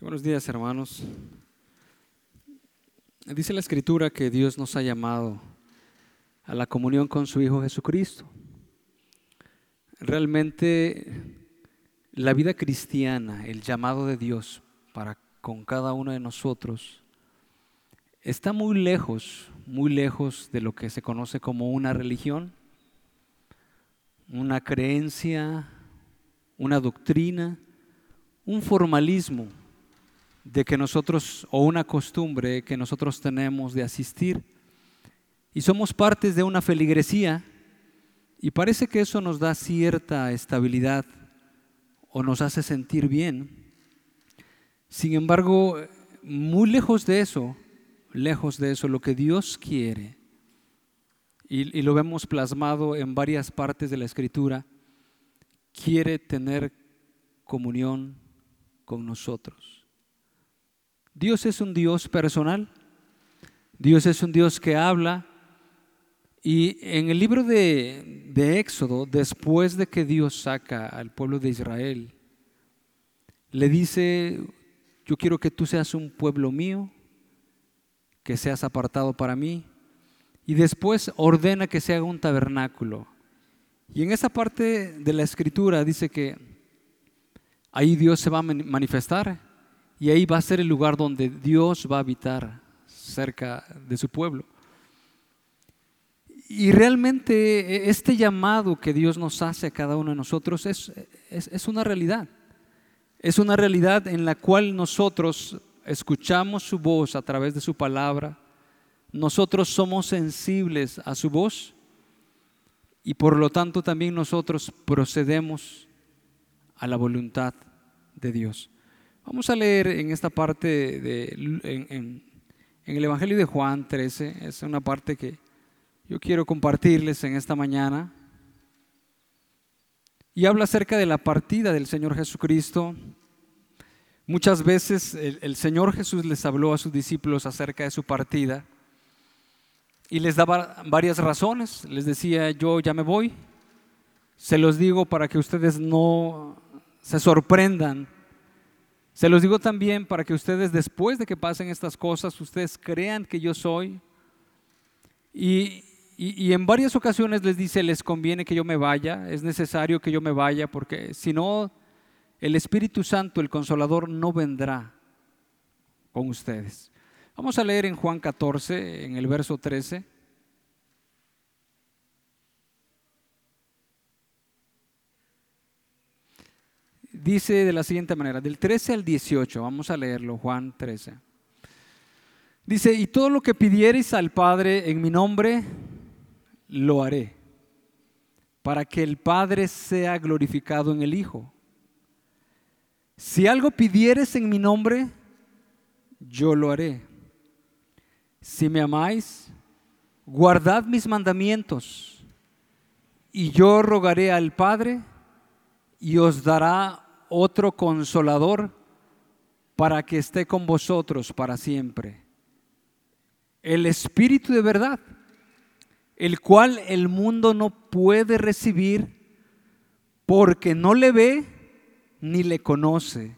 buenos días, hermanos. Dice la Escritura que Dios nos ha llamado a la comunión con su Hijo Jesucristo. Realmente la vida cristiana, el llamado de Dios para con cada uno de nosotros, está muy lejos, muy lejos de lo que se conoce como una religión, una creencia, una doctrina, un formalismo de que nosotros, o una costumbre que nosotros tenemos de asistir, y somos partes de una feligresía, y parece que eso nos da cierta estabilidad o nos hace sentir bien. Sin embargo, muy lejos de eso, lejos de eso, lo que Dios quiere, y, y lo vemos plasmado en varias partes de la Escritura, quiere tener comunión con nosotros. Dios es un Dios personal. Dios es un Dios que habla. Y en el libro de, Éxodo, después de que Dios saca al pueblo de Israel, le dice, yo quiero que tú seas un pueblo mío, que seas apartado para mí. Y después ordena que se haga un tabernáculo. Y en esa parte de la escritura dice que ahí Dios se va a manifestar y ahí va a ser el lugar donde Dios va a habitar cerca de su pueblo. Y realmente e, este llamado que Dios nos hace a cada uno de nosotros es, es, una realidad. Es una realidad en la cual nosotros escuchamos su voz a través de su palabra. Nosotros somos sensibles a su voz y por lo tanto también nosotros procedemos a la voluntad de Dios. Vamos a leer en esta parte, de, en, el Evangelio de Juan 13, es una parte que yo quiero compartirles en esta mañana. Y habla acerca de la partida del Señor Jesucristo. Muchas veces el, el, Señor Jesús les habló a sus discípulos acerca de su partida y les daba varias razones. Les decía, yo ya me voy. Se los digo para que ustedes no se sorprendan se los digo también para que ustedes después de que pasen estas cosas, ustedes crean que yo soy. Y, en varias ocasiones les dice, les conviene que yo me vaya, es necesario que yo me vaya, porque si no, el Espíritu Santo, el Consolador, no vendrá con ustedes. Vamos a leer en Juan 14, en el verso 13. Dice de la siguiente manera, del 13 al 18, vamos a leerlo, Juan 13. Dice, y todo lo que pidiereis al Padre en mi nombre, lo haré, para que el Padre sea glorificado en el Hijo. Si algo pidieres en mi nombre, yo lo haré. Si me amáis, guardad mis mandamientos, y yo rogaré al Padre, y os dará otro consolador para que esté con vosotros para siempre. El Espíritu de verdad, el cual el mundo no puede recibir porque no le ve ni le conoce,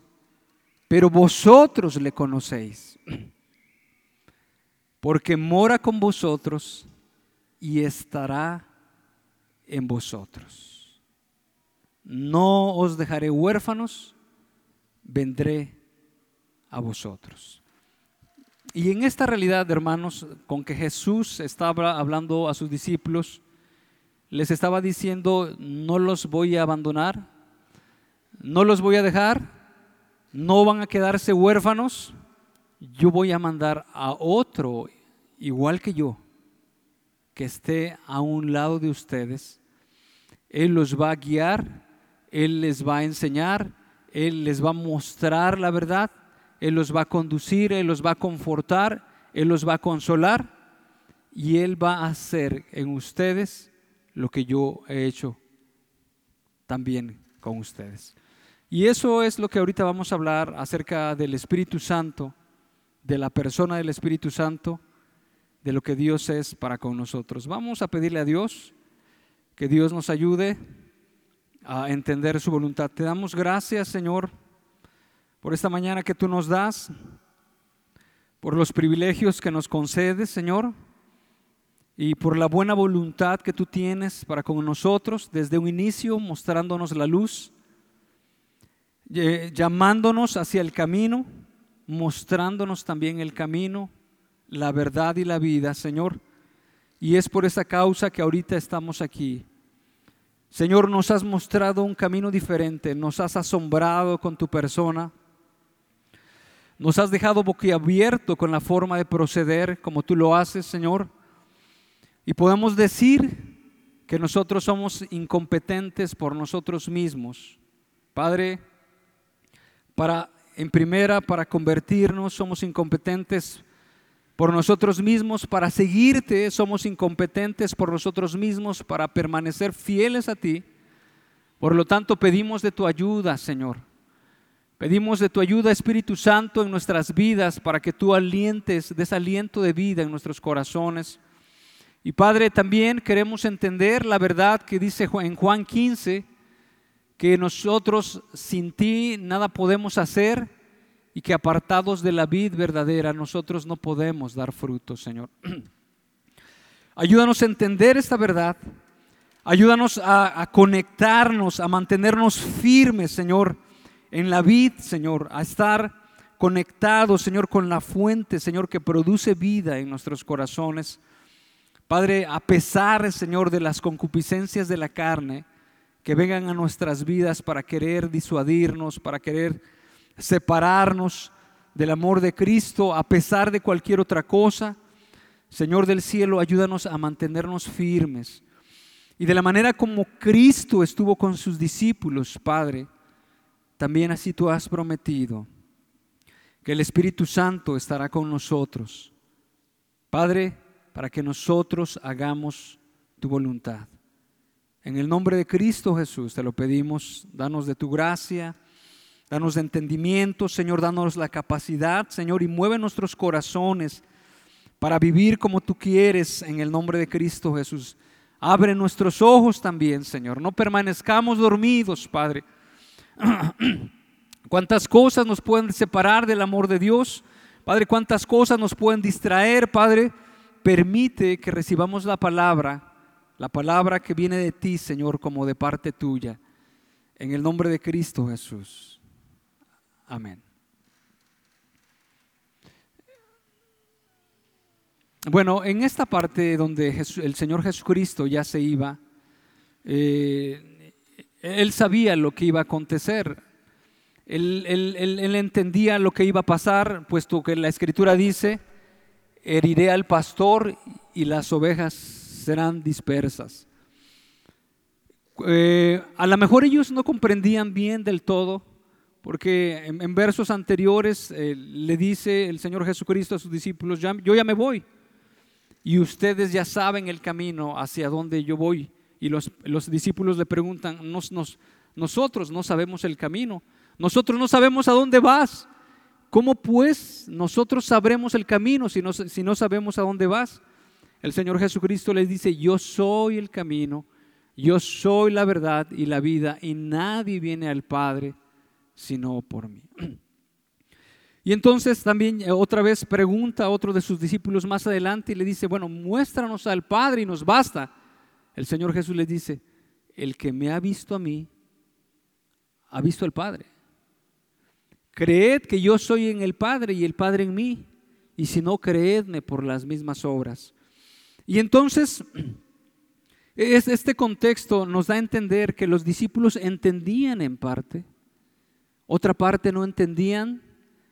pero vosotros le conocéis, porque mora con vosotros y estará en vosotros. No os dejaré huérfanos, vendré a vosotros. Y en esta realidad, hermanos, con que Jesús estaba hablando a sus discípulos, les estaba diciendo, no los voy a abandonar, no los voy a dejar, no van a quedarse huérfanos, yo voy a mandar a otro igual que yo, que esté a un lado de ustedes. Él los va a guiar, él les va a enseñar, Él les va a mostrar la verdad, Él los va a conducir, Él los va a confortar, Él los va a consolar y Él va a hacer en ustedes lo que yo he hecho también con ustedes. Y eso es lo que ahorita vamos a hablar acerca del Espíritu Santo, de la persona del Espíritu Santo, de lo que Dios es para con nosotros. Vamos a pedirle a Dios que Dios nos ayude a entender su voluntad. Te damos gracias, Señor, por esta mañana que tú nos das, por los privilegios que nos concedes, Señor, y por la buena voluntad que tú tienes para con nosotros desde un inicio, mostrándonos la luz, llamándonos hacia el camino, mostrándonos también el camino, la verdad y la vida, Señor. Y es por esa causa que ahorita estamos aquí. Señor, nos has mostrado un camino diferente, nos has asombrado con tu persona, nos has dejado boquiabierto con la forma de proceder como tú lo haces, Señor. Y podemos decir que nosotros somos incompetentes por nosotros mismos. Padre, para en primera para convertirnos somos incompetentes por nosotros mismos, para seguirte somos incompetentes por nosotros mismos, para permanecer fieles a ti. Por lo tanto, pedimos de tu ayuda, Señor. Pedimos de tu ayuda, Espíritu Santo, en nuestras vidas, para que tú alientes, desaliento de vida en nuestros corazones y Padre, también queremos entender la verdad que dice en Juan 15, que nosotros sin ti nada podemos hacer y que apartados de la vid verdadera nosotros no podemos dar fruto, Señor. Ayúdanos a entender esta verdad. Ayúdanos a, conectarnos, a mantenernos firmes, Señor, en la vid, Señor, a estar conectados, Señor, con la fuente, Señor, que produce vida en nuestros corazones. Padre, a pesar, Señor, de las concupiscencias de la carne que vengan a nuestras vidas para querer disuadirnos, para querer separarnos del amor de Cristo, a pesar de cualquier otra cosa, Señor del cielo, ayúdanos a mantenernos firmes. Y de la manera como Cristo estuvo con sus discípulos, Padre, también así tú has prometido que el Espíritu Santo estará con nosotros. Padre, para que nosotros hagamos tu voluntad. En el nombre de Cristo Jesús te lo pedimos, danos de tu gracia, danos entendimiento, Señor, danos la capacidad, Señor, y mueve nuestros corazones para vivir como tú quieres en el nombre de Cristo Jesús. Abre nuestros ojos también, Señor. No permanezcamos dormidos, Padre. ¿Cuántas cosas nos pueden separar del amor de Dios? Padre, ¿cuántas cosas nos pueden distraer, Padre? permite que recibamos la palabra, la palabra que viene de ti, Señor, como de parte tuya. En el nombre de Cristo Jesús. Amén. Bueno, en esta parte donde el Señor Jesucristo ya se iba, eh, Él sabía lo que iba a acontecer. Él, entendía lo que iba a pasar, puesto que la Escritura dice heriré al pastor y las ovejas serán dispersas. Eh, a lo mejor ellos no comprendían bien del todo, porque en, versos anteriores eh, le dice el Señor Jesucristo a sus discípulos, yo ya me voy, y ustedes ya saben el camino hacia donde yo voy. Y los, discípulos le preguntan, nosotros no sabemos el camino, nosotros no sabemos a dónde vas. ¿Cómo pues nosotros sabremos el camino si no, si no sabemos a dónde vas? El Señor Jesucristo les dice, yo soy el camino, yo soy la verdad y la vida, y nadie viene al Padre sino por mí. Y entonces también eh, otra vez pregunta a otro de sus discípulos más adelante y le dice, bueno, muéstranos al Padre y nos basta. El Señor Jesús les dice, el que me ha visto a mí, ha visto al Padre. Creed que yo soy en el Padre y el Padre en mí, y si no, creedme por las mismas obras. Y entonces, este contexto nos da a entender que los discípulos entendían en parte, otra parte no entendían.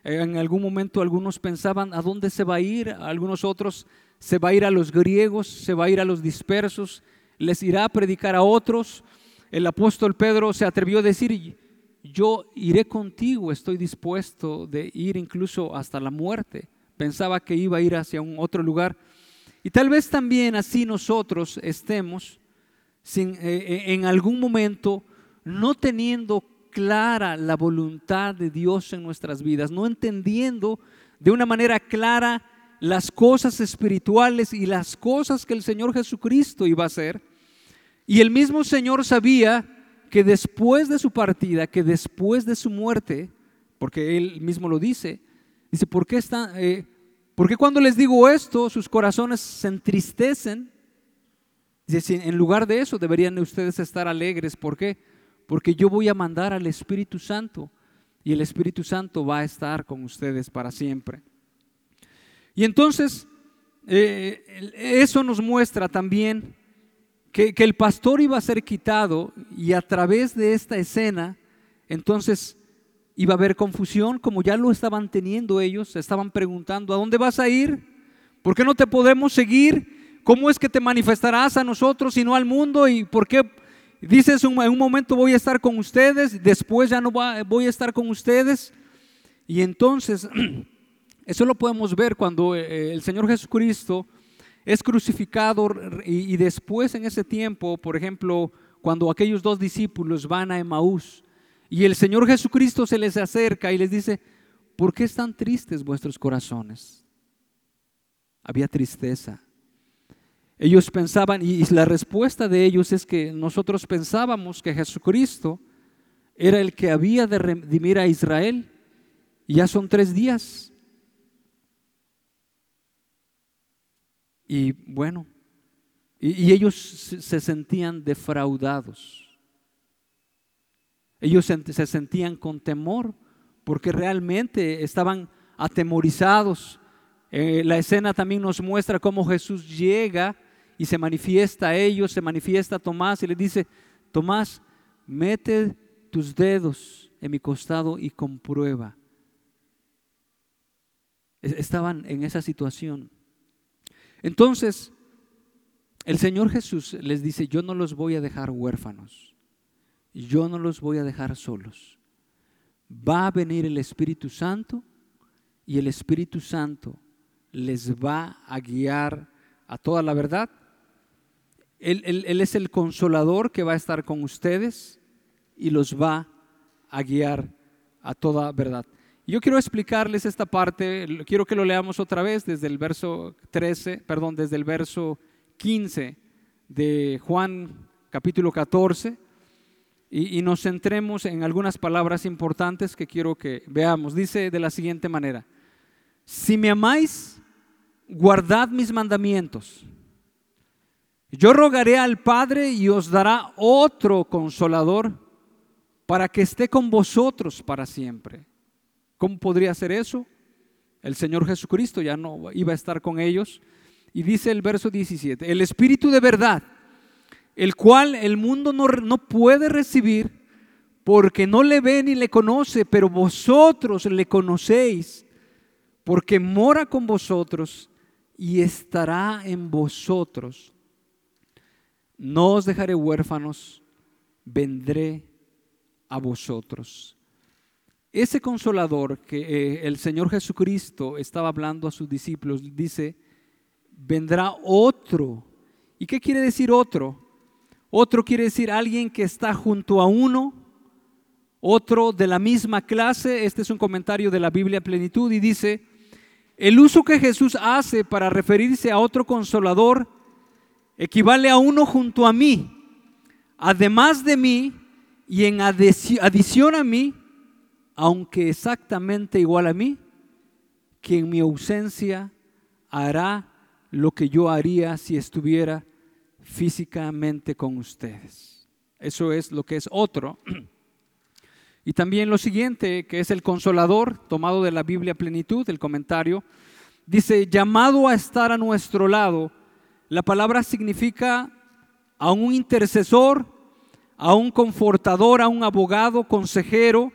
En algún momento algunos pensaban a dónde se va a ir, algunos otros se va a ir a los griegos, se va a ir a los dispersos, les irá a predicar a otros. El apóstol Pedro se atrevió a decir, yo iré contigo, estoy dispuesto de ir incluso hasta la muerte. Pensaba que iba a ir hacia un otro lugar. Y tal vez también así nosotros estemos sin, eh, eh, en algún momento no teniendo clara la voluntad de Dios en nuestras vidas, no entendiendo de una manera clara las cosas espirituales y las cosas que el Señor Jesucristo iba a hacer. Y el mismo Señor sabía que después de su partida, que después de su muerte, porque él mismo lo dice. Dice, ¿por qué, eh, ¿por qué cuando les digo esto sus corazones se entristecen? Dice, en lugar de eso deberían ustedes estar alegres. ¿Por qué? Porque yo voy a mandar al Espíritu Santo y el Espíritu Santo va a estar con ustedes para siempre. Y entonces, eh, eso nos muestra también que, que, el pastor iba a ser quitado y a través de esta escena, entonces iba a haber confusión, como ya lo estaban teniendo ellos, estaban preguntando, ¿a dónde vas a ir? ¿Por qué no te podemos seguir? ¿Cómo es que te manifestarás a nosotros y no al mundo? ¿Y por qué dices en un momento voy a estar con ustedes, después ya no voy a estar con ustedes? Y entonces Eso lo podemos ver cuando eh, el Señor Jesucristo es crucificado y, después en ese tiempo, por ejemplo, cuando aquellos dos discípulos van a Emaús y el Señor Jesucristo se les acerca y les dice, ¿por qué están tristes vuestros corazones? Había tristeza. Ellos pensaban, y la respuesta de ellos es que nosotros pensábamos que Jesucristo era el que había de redimir a Israel. Ya son tres días. Y bueno, y, ellos se sentían defraudados. Ellos se sentían con temor porque realmente estaban atemorizados. Eh, la escena también nos muestra cómo Jesús llega y se manifiesta a ellos, se manifiesta a Tomás y le dice, Tomás, mete tus dedos en mi costado y comprueba. Estaban en esa situación. Entonces, el Señor Jesús les dice, yo no los voy a dejar huérfanos, yo no los voy a dejar solos. Va a venir el Espíritu Santo y el Espíritu Santo les va a guiar a toda la verdad. Él, es el consolador que va a estar con ustedes y los va a guiar a toda verdad. Yo quiero explicarles esta parte, quiero que lo leamos otra vez desde el verso 13, perdón, desde el verso 15 de Juan capítulo 14 y, y, nos centremos en algunas palabras importantes que quiero que veamos. Dice de la siguiente manera, si me amáis, guardad mis mandamientos. Yo rogaré al Padre y os dará otro consolador para que esté con vosotros para siempre ¿Cómo podría ser eso? El Señor Jesucristo ya no iba a estar con ellos. Y dice el verso 17, el Espíritu de verdad, el cual el mundo no, no puede recibir porque no le ve ni le conoce, pero vosotros le conocéis, porque mora con vosotros y estará en vosotros. No os dejaré huérfanos, vendré a vosotros. Ese consolador que eh, el Señor Jesucristo estaba hablando a sus discípulos, dice, vendrá otro. ¿Y qué quiere decir otro? Otro quiere decir alguien que está junto a uno, otro de la misma clase. Este es un comentario de la Biblia Plenitud y dice, el uso que Jesús hace para referirse a otro consolador equivale a uno junto a mí, además de mí y en adición a mí aunque exactamente igual a mí, que en mi ausencia hará lo que yo haría si estuviera físicamente con ustedes. Eso es lo que es otro. Y también lo siguiente, que es el consolador, tomado de la Biblia Plenitud, el comentario, dice, llamado a estar a nuestro lado. La palabra significa a un intercesor, a un confortador, a un abogado, consejero,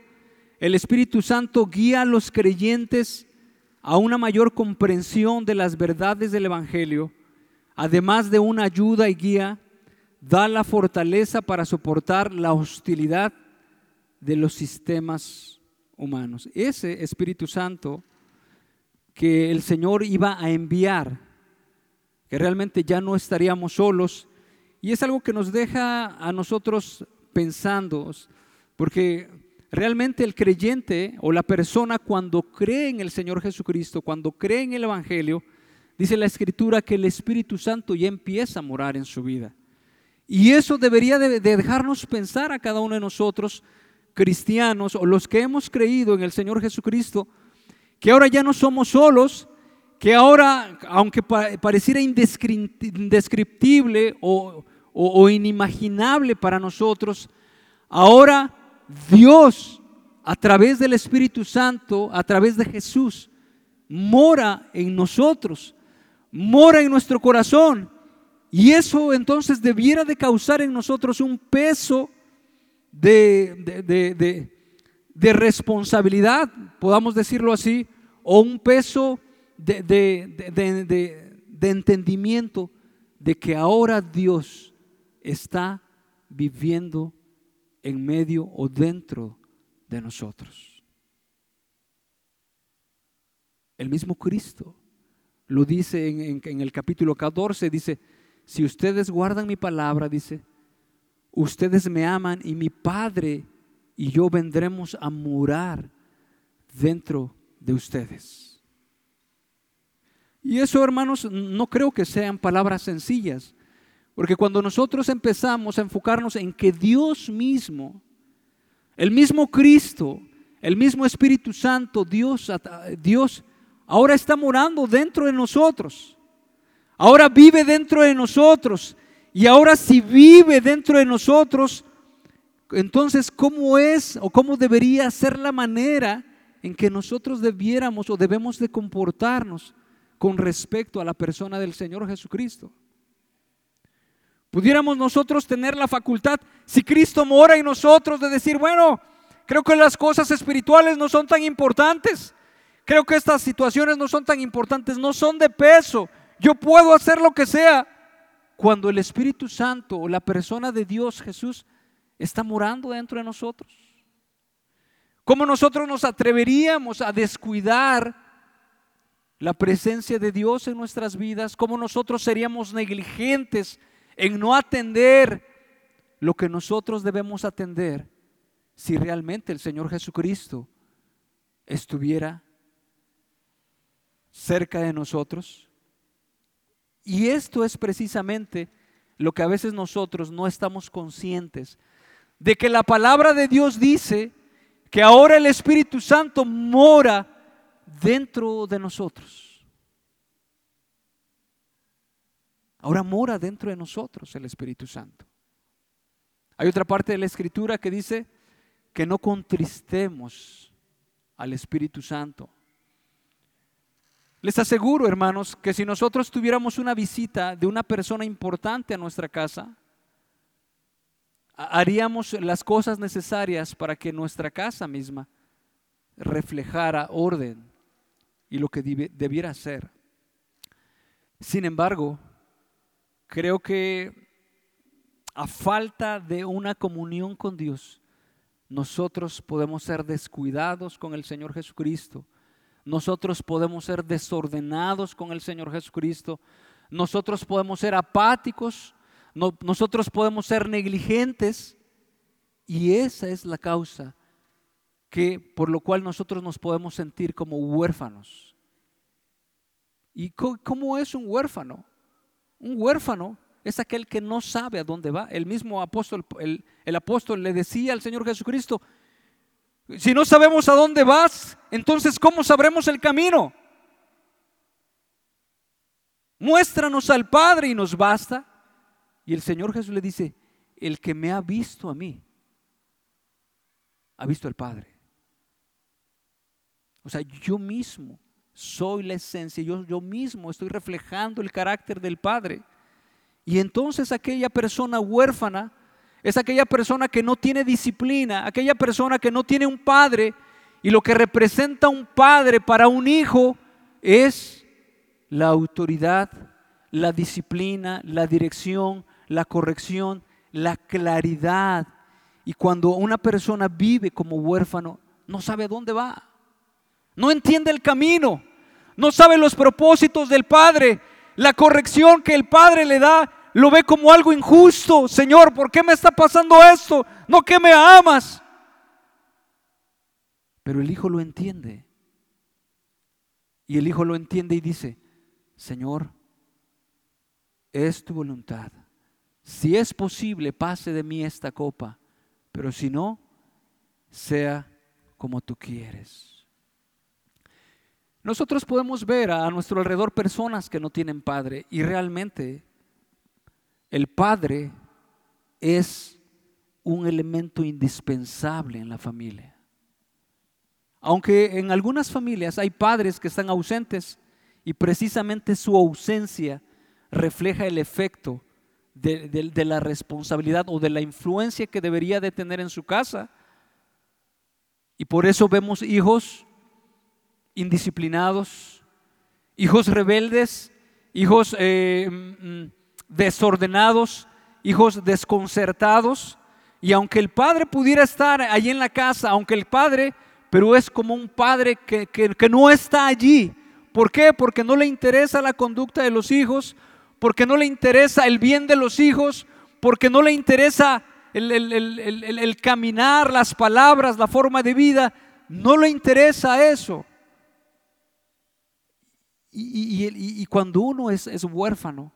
el Espíritu Santo guía a los creyentes a una mayor comprensión de las verdades del Evangelio, además de una ayuda y guía, da la fortaleza para soportar la hostilidad de los sistemas humanos. Ese Espíritu Santo que el Señor iba a enviar, que realmente ya no estaríamos solos, y es algo que nos deja a nosotros pensando, porque Realmente el creyente o la persona cuando cree en el Señor Jesucristo, cuando cree en el Evangelio, dice la Escritura que el Espíritu Santo ya empieza a morar en su vida. Y eso debería de dejarnos pensar a cada uno de nosotros cristianos o los que hemos creído en el Señor Jesucristo, que ahora ya no somos solos, que ahora, aunque pareciera indescriptible o, inimaginable para nosotros, ahora Dios, a través del Espíritu Santo, a través de Jesús, mora en nosotros, mora en nuestro corazón. Y eso entonces debiera de causar en nosotros un peso de, de, responsabilidad, podamos decirlo así, o un peso de, entendimiento de que ahora Dios está viviendo en medio o dentro de nosotros. El mismo Cristo lo dice en, en, el capítulo 14, dice, si ustedes guardan mi palabra, dice, ustedes me aman y mi Padre y yo vendremos a morar dentro de ustedes. Y eso, hermanos, no creo que sean palabras sencillas, porque cuando nosotros empezamos a enfocarnos en que Dios mismo, el mismo Cristo, el mismo Espíritu Santo, Dios, Dios ahora está morando dentro de nosotros. Ahora vive dentro de nosotros y ahora si vive dentro de nosotros, entonces ¿cómo es o cómo debería ser la manera en que nosotros debiéramos o debemos de comportarnos con respecto a la persona del Señor Jesucristo? Pudiéramos nosotros tener la facultad, si Cristo mora en nosotros, de decir, bueno, creo que las cosas espirituales no son tan importantes. Creo que estas situaciones no son tan importantes, no son de peso. Yo puedo hacer lo que sea cuando el Espíritu Santo o la persona de Dios Jesús está morando dentro de nosotros? ¿Cómo nosotros nos atreveríamos a descuidar la presencia de Dios en nuestras vidas? ¿Cómo nosotros seríamos negligentes en no atender lo que nosotros debemos atender si realmente el Señor Jesucristo estuviera cerca de nosotros? Y esto es precisamente lo que a veces nosotros no estamos conscientes, de que la palabra de Dios dice que ahora el Espíritu Santo mora dentro de nosotros. Ahora mora dentro de nosotros el Espíritu Santo. Hay otra parte de la Escritura que dice que no contristemos al Espíritu Santo. Les aseguro, hermanos, que si nosotros tuviéramos una visita de una persona importante a nuestra casa, haríamos las cosas necesarias para que nuestra casa misma reflejara orden y lo que debiera ser. Sin embargo, creo que a falta de una comunión con Dios, nosotros podemos ser descuidados con el Señor Jesucristo. Nosotros podemos ser desordenados con el Señor Jesucristo, nosotros podemos ser apáticos, nosotros podemos ser negligentes. Y esa es la causa que por lo cual nosotros nos podemos sentir como huérfanos. ¿Y cómo es un huérfano? Un huérfano es aquel que no sabe a dónde va. El mismo apóstol, el apóstol le decía al Señor Jesucristo, si no sabemos a dónde vas, entonces ¿cómo sabremos el camino? Muéstranos al Padre y nos basta. Y el Señor Jesús le dice, el que me ha visto a mí, ha visto al Padre. O sea, yo mismo soy la esencia, yo, yo mismo estoy reflejando el carácter del Padre. Y entonces aquella persona huérfana es aquella persona que no tiene disciplina, aquella persona que no tiene un padre. Y lo que representa un padre para un hijo es la autoridad, la disciplina, la dirección, la corrección, la claridad. Y cuando una persona vive como huérfano, no sabe a dónde va. No entiende el camino. No sabe los propósitos del Padre. La corrección que el Padre le da lo ve como algo injusto. Señor, ¿por qué me está pasando esto? No que me amas. Pero el hijo lo entiende. Y el hijo lo entiende y dice, Señor, es tu voluntad. Si es posible, pase de mí esta copa. Pero si no, sea como tú quieres. Nosotros podemos ver a nuestro alrededor personas que no tienen padre y realmente el padre es un elemento indispensable en la familia. Aunque en algunas familias hay padres que están ausentes y precisamente su ausencia refleja el efecto de, la responsabilidad o de la influencia que debería de tener en su casa. Y por eso vemos hijos indisciplinados, hijos rebeldes, hijos eh, mm, desordenados, hijos desconcertados. Y aunque el padre pudiera estar allí en la casa, aunque el padre, pero es como un padre que, que no está allí. ¿Por qué? Porque no le interesa la conducta de los hijos, porque no le interesa el bien de los hijos, porque no le interesa el, caminar, las palabras, la forma de vida, no le interesa eso. Y, cuando uno es, huérfano,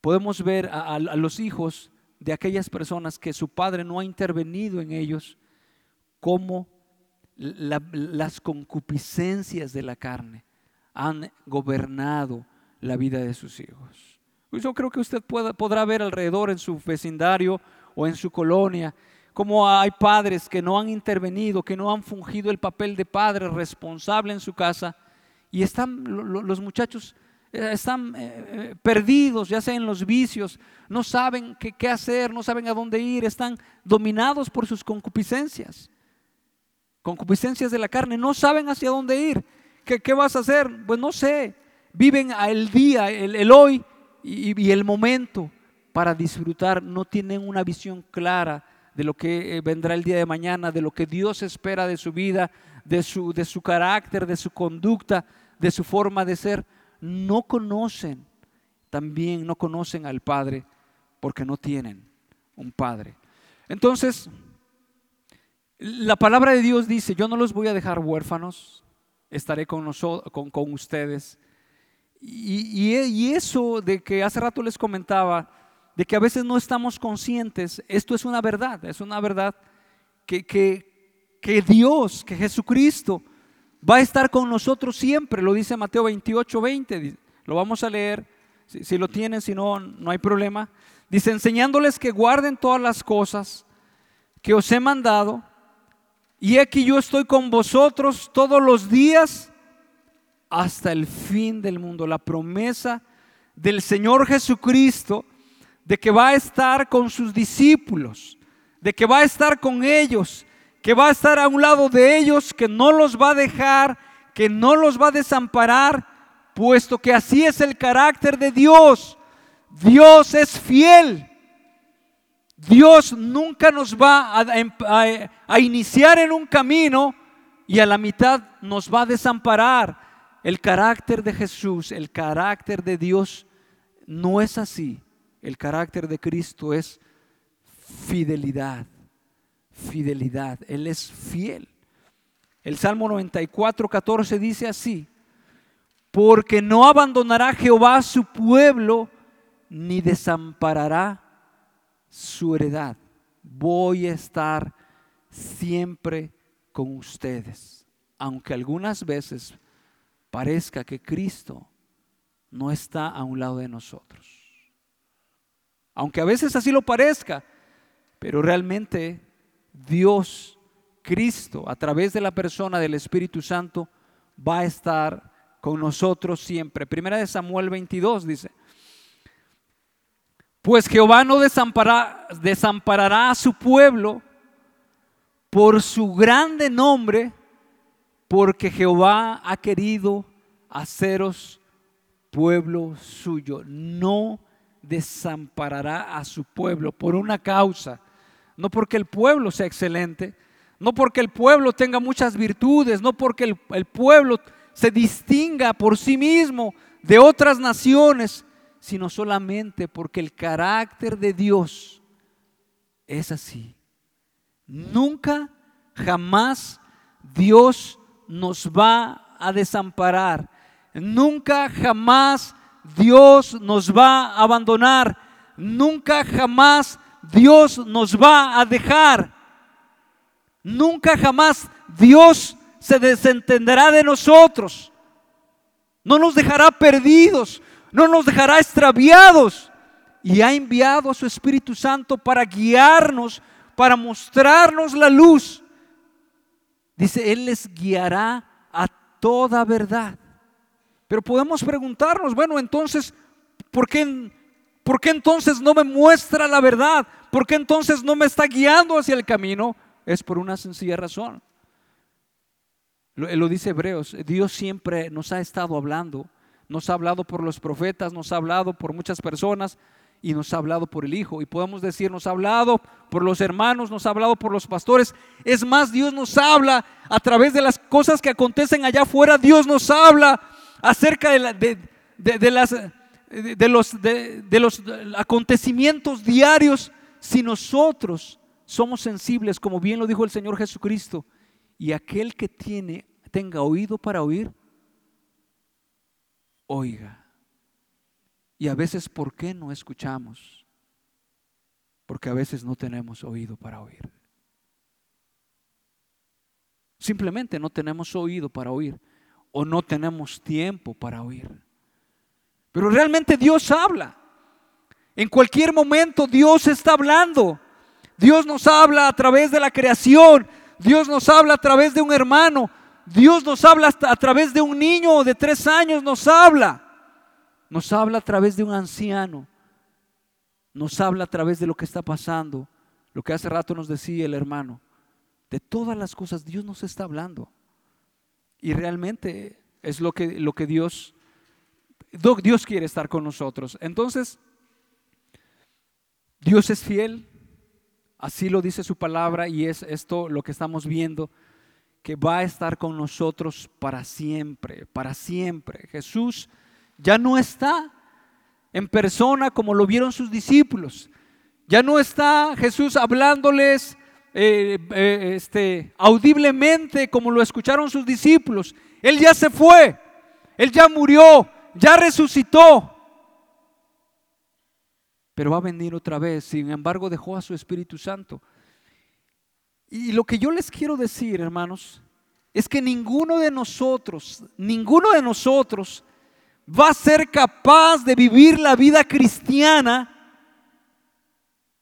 podemos ver a, los hijos de aquellas personas que su padre no ha intervenido en ellos, como las concupiscencias de la carne han gobernado la vida de sus hijos. Pues yo creo que usted podrá ver alrededor en su vecindario o en su colonia como hay padres que no han intervenido, que no han fungido el papel de padre responsable en su casa y están los muchachos eh, están eh, eh, perdidos, ya sea en los vicios, no saben qué, hacer, no saben a dónde ir, están dominados por sus concupiscencias, concupiscencias de la carne, no saben hacia dónde ir. ¿Qué, qué vas a hacer? Pues no sé, viven el día, el, hoy y, el momento para disfrutar, no tienen una visión clara de lo que vendrá el día de mañana, de lo que Dios espera de su vida, de su, de su carácter, de su conducta, de su forma de ser. No conocen, también no conocen al Padre porque no tienen un Padre. Entonces, la palabra de Dios dice, yo no los voy a dejar huérfanos, estaré con, nosotros, con ustedes y, eso de que hace rato les comentaba, de que a veces no estamos conscientes, esto es una verdad, es una verdad que, que, Dios, que Jesucristo va a estar con nosotros siempre, lo dice Mateo 28, 20, lo vamos a leer, si, si lo tienen, si no, no hay problema. Dice, enseñándoles que guarden todas las cosas que os he mandado, y aquí yo estoy con vosotros todos los días hasta el fin del mundo. La promesa del Señor Jesucristo de que va a estar con sus discípulos, de que va a estar con ellos, que va a estar a un lado de ellos, que no los va a dejar, que no los va a desamparar, puesto que así es el carácter de Dios. Dios es fiel. Dios nunca nos va a, a, iniciar en un camino y a la mitad nos va a desamparar. El carácter de Jesús, el carácter de Dios no es así. El carácter de Cristo es fidelidad, fidelidad. Él es fiel. El Salmo 94, 14 dice así, porque no abandonará Jehová su pueblo, ni desamparará su heredad. Voy a estar siempre con ustedes, aunque algunas veces parezca que Cristo no está a un lado de nosotros. Aunque a veces así lo parezca, pero realmente Dios, Cristo, a través de la persona del Espíritu Santo, va a estar con nosotros siempre. Primera de Samuel 22 dice, pues Jehová no desamparará a su pueblo por su grande nombre, porque Jehová ha querido haceros pueblo suyo. No desamparará a su pueblo por una causa, no porque el pueblo sea excelente, no porque el pueblo tenga muchas virtudes, no porque el, pueblo se distinga por sí mismo de otras naciones, sino solamente porque el carácter de Dios es así. Nunca, jamás Dios nos va a desamparar. Nunca, jamás Dios nos va a abandonar. Nunca, jamás Dios nos va a dejar. Nunca jamás Dios se desentenderá de nosotros. No nos dejará perdidos, no nos dejará extraviados. Y ha enviado a su Espíritu Santo para guiarnos, para mostrarnos la luz. Dice, Él les guiará a toda verdad. Pero podemos preguntarnos, bueno, entonces, ¿por qué, ¿por qué entonces no me muestra la verdad? ¿Por qué entonces no me está guiando hacia el camino? Es por una sencilla razón. Lo, dice Hebreos, Dios siempre nos ha estado hablando, nos ha hablado por los profetas, nos ha hablado por muchas personas y nos ha hablado por el Hijo. Y podemos decir, nos ha hablado por los hermanos, nos ha hablado por los pastores. Es más, Dios nos habla a través de las cosas que acontecen allá afuera. Dios nos habla acerca de, las, de, los, de los acontecimientos diarios. Si nosotros somos sensibles, como bien lo dijo el Señor Jesucristo, y aquel que tiene, tenga oído para oír, oiga. Y a veces, ¿por qué no escuchamos? Porque a veces no tenemos oído para oír. Simplemente no tenemos oído para oír o no tenemos tiempo para oír. Pero realmente Dios habla. En cualquier momento Dios está hablando. Dios nos habla a través de la creación. Dios nos habla a través de un hermano. Dios nos habla a través de un niño de tres años. Nos habla. Nos habla a través de un anciano. Nos habla a través de lo que está pasando. Lo que hace rato nos decía el hermano. De todas las cosas Dios nos está hablando. Y realmente es lo que, lo que Dios, Dios quiere estar con nosotros. Entonces, Dios es fiel, así lo dice su palabra y es esto lo que estamos viendo, que va a estar con nosotros para siempre, para siempre. Jesús ya no está en persona como lo vieron sus discípulos. Ya no está Jesús hablándoles eh, eh, este, audiblemente como lo escucharon sus discípulos. Él ya se fue, Él ya murió, ya resucitó. Pero va a venir otra vez. Sin embargo, dejó a su Espíritu Santo. Y lo que yo les quiero decir, hermanos, es que ninguno de nosotros, ninguno de nosotros va a ser capaz de vivir la vida cristiana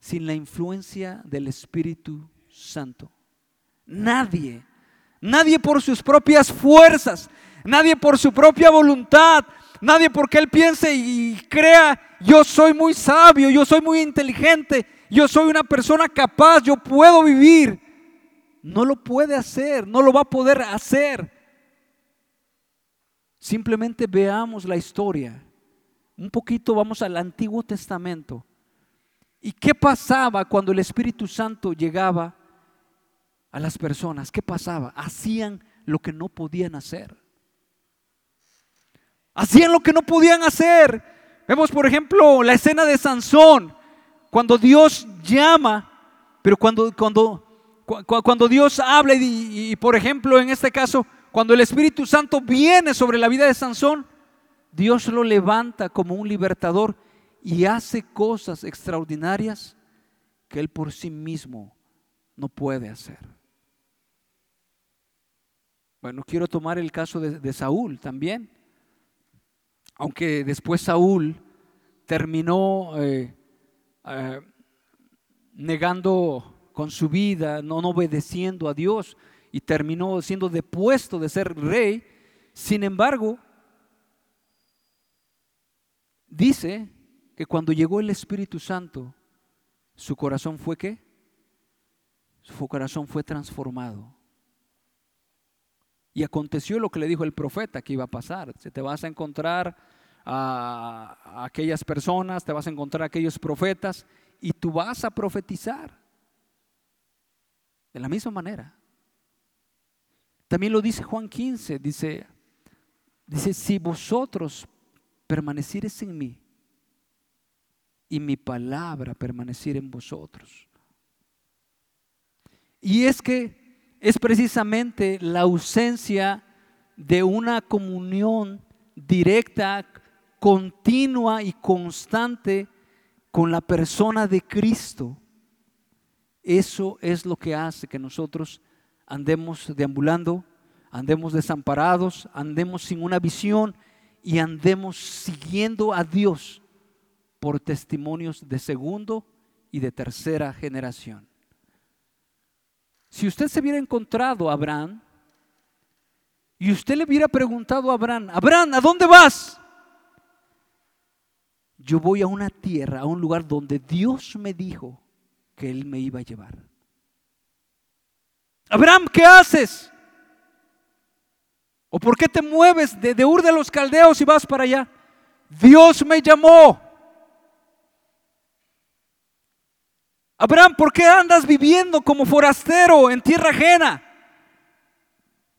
sin la influencia del Espíritu Santo. Nadie, nadie por sus propias fuerzas, nadie por su propia voluntad, nadie porque él piense y crea, yo soy muy sabio, yo soy muy inteligente, yo soy una persona capaz, yo puedo vivir. No lo puede hacer, no lo va a poder hacer. Simplemente veamos la historia. Un poquito vamos al Antiguo Testamento. ¿Y qué pasaba cuando el Espíritu Santo llegaba a las personas. ¿Qué pasaba? Hacían lo que no podían hacer. Hacían lo que no podían hacer. Vemos, por ejemplo, la escena de Sansón, cuando Dios llama, pero cuando, cuando, cuando Dios habla y, y, por ejemplo, en este caso, cuando el Espíritu Santo viene sobre la vida de Sansón, Dios lo levanta como un libertador y hace cosas extraordinarias que él por sí mismo no puede hacer. Bueno, quiero tomar el caso de, Saúl también. Aunque después Saúl terminó eh, eh, negando con su vida, no obedeciendo a Dios y terminó siendo depuesto de ser rey. Sin embargo, dice que cuando llegó el Espíritu Santo, su corazón fue qué? Su corazón fue transformado. Y aconteció lo que le dijo el profeta que iba a pasar. Se te vas a encontrar a, aquellas personas, te vas a encontrar a aquellos profetas y tú vas a profetizar. De la misma manera. También lo dice Juan 15, dice, dice, si vosotros permanecieres en mí y mi palabra permaneciera en vosotros. Y es que es precisamente la ausencia de una comunión directa, continua y constante con la persona de Cristo. Eso es lo que hace que nosotros andemos deambulando, andemos desamparados, andemos sin una visión y andemos siguiendo a Dios por testimonios de segundo y de tercera generación. Si usted se hubiera encontrado a Abraham y usted le hubiera preguntado a Abraham, Abraham, ¿a dónde vas? Yo voy a una tierra, a un lugar donde Dios me dijo que Él me iba a llevar. Abraham, ¿qué haces? ¿O por qué te mueves de, de Ur de los Caldeos y vas para allá? Dios me llamó. Abraham, ¿por qué andas viviendo como forastero en tierra ajena?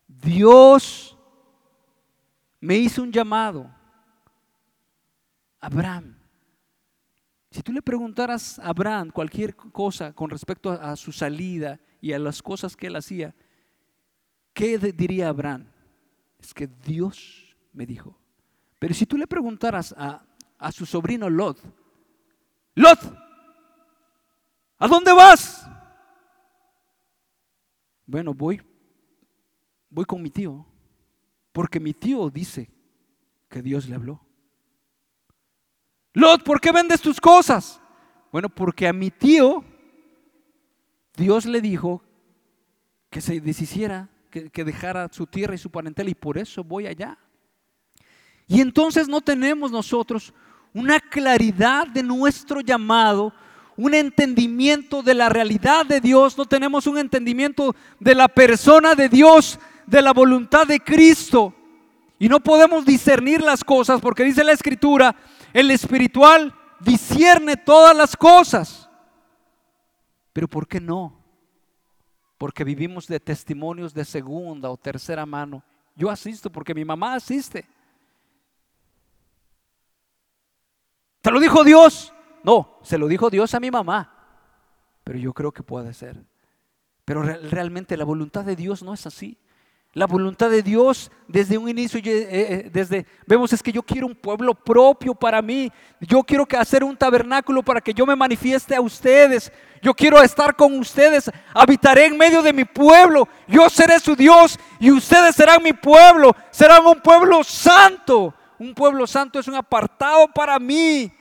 Dios me hizo un llamado. Abraham, si tú le preguntaras a Abraham cualquier cosa con respecto a, su salida y a las cosas que él hacía, ¿qué diría Abraham? Es que Dios me dijo. Pero si tú le preguntaras a, a su sobrino Lot, Lot, ¿a dónde vas? Bueno, voy, voy con mi tío, porque mi tío dice que Dios le habló. Lot, ¿por qué vendes tus cosas? Bueno, porque a mi tío Dios le dijo que se deshiciera que, dejara su tierra y su parentela y por eso voy allá. Y entonces no tenemos nosotros una claridad de nuestro llamado, un entendimiento de la realidad de Dios, no tenemos un entendimiento de la persona de Dios, de la voluntad de Cristo. Y no podemos discernir las cosas porque dice la escritura, el espiritual discierne todas las cosas. Pero ¿por qué no? porque vivimos de testimonios de segunda o tercera mano. Yo asisto porque mi mamá asiste. ¿Te lo dijo Dios? No, se lo dijo Dios a mi mamá. Pero yo creo que puede ser. Pero realmente la voluntad de Dios no es así. La voluntad de Dios desde un inicio, eh, eh, desde vemos es que yo quiero un pueblo propio para mí. Yo quiero que hacer un tabernáculo para que yo me manifieste a ustedes. Yo quiero estar con ustedes. Habitaré en medio de mi pueblo. Yo seré su Dios y ustedes serán mi pueblo. Serán un pueblo santo. Un pueblo santo es un apartado para mí.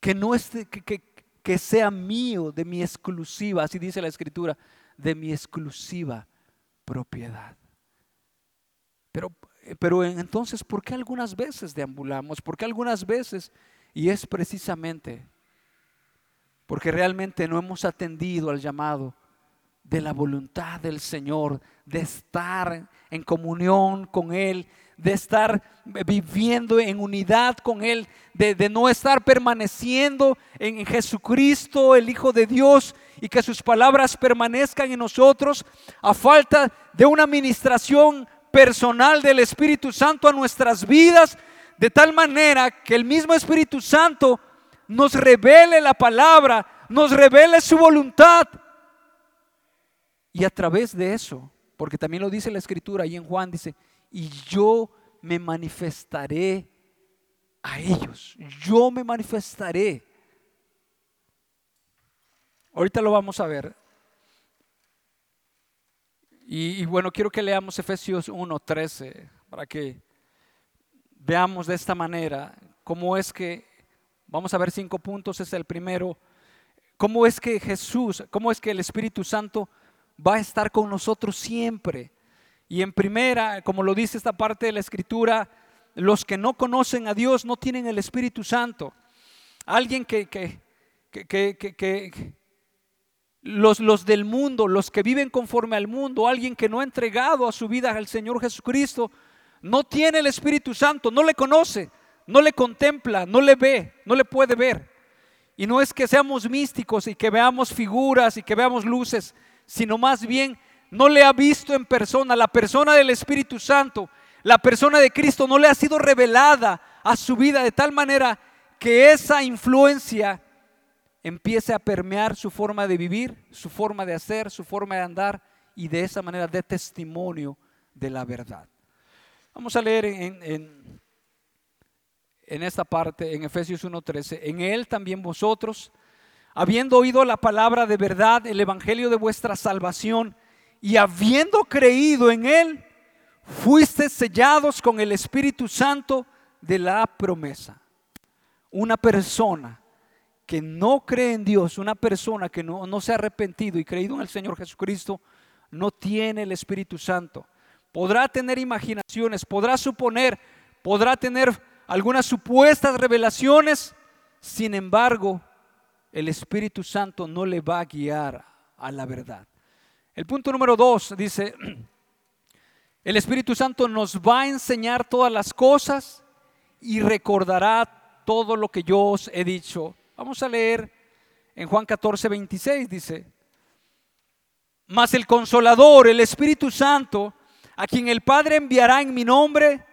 Que no es que, que sea mío, de mi exclusiva, así dice la escritura de mi exclusiva propiedad. Pero, pero entonces, ¿por qué algunas veces deambulamos? ¿Por qué algunas veces? Y es precisamente porque realmente no hemos atendido al llamado de la voluntad del Señor, de estar en comunión con Él, de estar viviendo en unidad con Él, de, no estar permaneciendo en Jesucristo, el Hijo de Dios, y que sus palabras permanezcan en nosotros a falta de una administración personal del Espíritu Santo a nuestras vidas, de tal manera que el mismo Espíritu Santo nos revele la palabra, nos revele su voluntad. Y a través de eso, porque también lo dice la Escritura ahí en Juan, dice, y yo me manifestaré a ellos, yo me manifestaré. Ahorita lo vamos a ver. Y, bueno, quiero que leamos Efesios 1:13 para que veamos de esta manera cómo es que, vamos a ver cinco puntos, es el primero, cómo es que Jesús, cómo es que el Espíritu Santo va a estar con nosotros siempre. Y en primera, como lo dice esta parte de la Escritura, los que no conocen a Dios no tienen el Espíritu Santo. Alguien que, que, que, que los, los, del mundo, los que viven conforme al mundo, alguien que no ha entregado a su vida al Señor Jesucristo, no tiene el Espíritu Santo, no le conoce, no le contempla, no le ve, no le puede ver. Y no es que seamos místicos y que veamos figuras y que veamos luces, sino más bien no le ha visto en persona. La persona del Espíritu Santo, la persona de Cristo no le ha sido revelada a su vida de tal manera que esa influencia empiece a permear su forma de vivir, su forma de hacer, su forma de andar y de esa manera de testimonio de la verdad. Vamos a leer en, en, en esta parte, en Efesios 1.13, en Él también vosotros, habiendo oído la palabra de verdad, el evangelio de vuestra salvación, y habiendo creído en él, fuiste sellados con el Espíritu Santo de la promesa. Una persona que no cree en Dios, una persona que no, no se ha arrepentido y creído en el Señor Jesucristo, no tiene el Espíritu Santo. Podrá tener imaginaciones, podrá suponer, podrá tener algunas supuestas revelaciones, sin embargo, el Espíritu Santo no le va a guiar a la verdad. El punto número dos dice, el Espíritu Santo nos va a enseñar todas las cosas y recordará todo lo que yo os he dicho. Vamos a leer en Juan 14, 26, dice, mas el consolador, el Espíritu Santo, a quien el Padre enviará en mi nombre,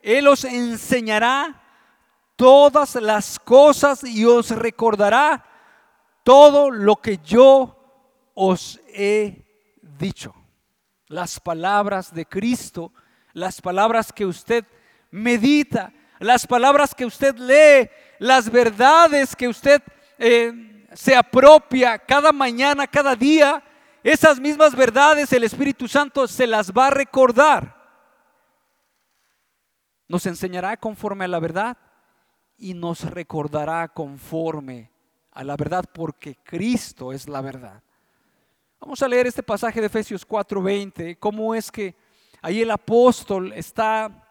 Él os enseñará todas las cosas y os recordará todo lo que yo os he dicho. Las palabras de Cristo, las palabras que usted medita, las palabras que usted lee, las verdades que usted eh, se apropia cada mañana, cada día, esas mismas verdades el Espíritu Santo se las va a recordar. Nos enseñará conforme a la verdad y nos recordará conforme a la verdad porque Cristo es la verdad. Vamos a leer este pasaje de Efesios 4:20, cómo es que ahí el apóstol está,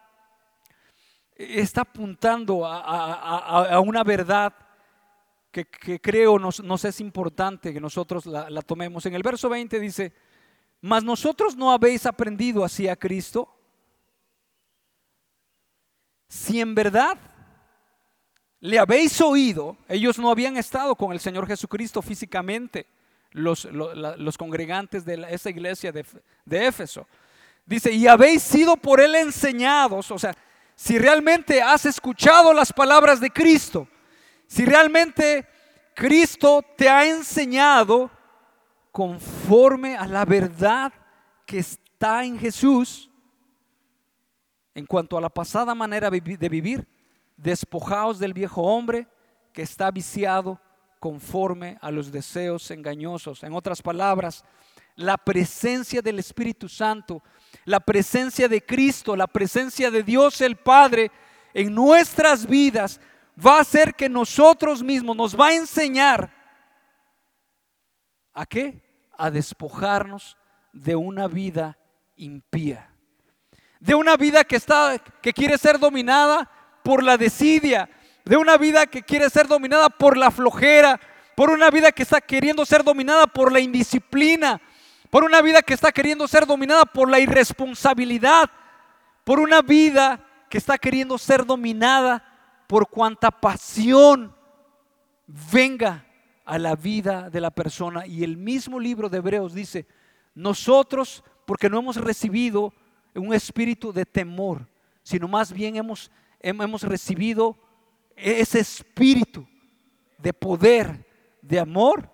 está apuntando a una verdad que, creo nos, es importante que nosotros la, tomemos. En el verso 20 dice, mas nosotros no habéis aprendido así a Cristo. Si en verdad le habéis oído, ellos no habían estado con el Señor Jesucristo físicamente, los, los, congregantes de esa iglesia de, de Éfeso. Dice, y habéis sido por él enseñados, o sea, si realmente has escuchado las palabras de Cristo, si realmente Cristo te ha enseñado conforme a la verdad que está en Jesús, en cuanto a la pasada manera de vivir, despojaos del viejo hombre que está viciado conforme a los deseos engañosos. En otras palabras, la presencia del Espíritu Santo, la presencia de Cristo, la presencia de Dios el Padre en nuestras vidas va a hacer que nosotros mismos nos va a enseñar a qué? A despojarnos de una vida impía. De una vida que está que quiere ser dominada por la desidia, de una vida que quiere ser dominada por la flojera, por una vida que está queriendo ser dominada por la indisciplina, por una vida que está queriendo ser dominada por la irresponsabilidad, por una vida que está queriendo ser dominada por cuanta pasión venga a la vida de la persona. Y el mismo libro de Hebreos dice, nosotros, porque no hemos recibido un espíritu de temor, sino más bien hemos, hemos recibido ese espíritu de poder, de amor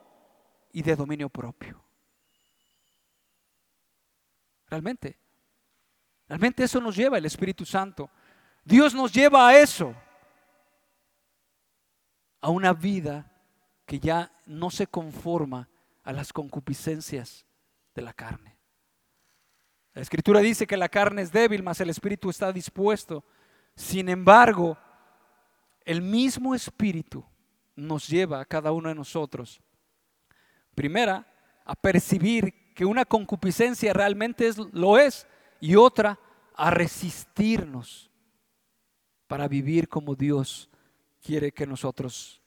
y de dominio propio. Realmente, realmente eso nos lleva el Espíritu Santo. Dios nos lleva a eso a una vida que ya no se conforma a las concupiscencias de la carne. La escritura dice que la carne es débil, mas el espíritu está dispuesto. Sin embargo, el mismo espíritu nos lleva a cada uno de nosotros, primera, a percibir que una concupiscencia realmente es, lo es, y otra, a resistirnos para vivir como Dios quiere que nosotros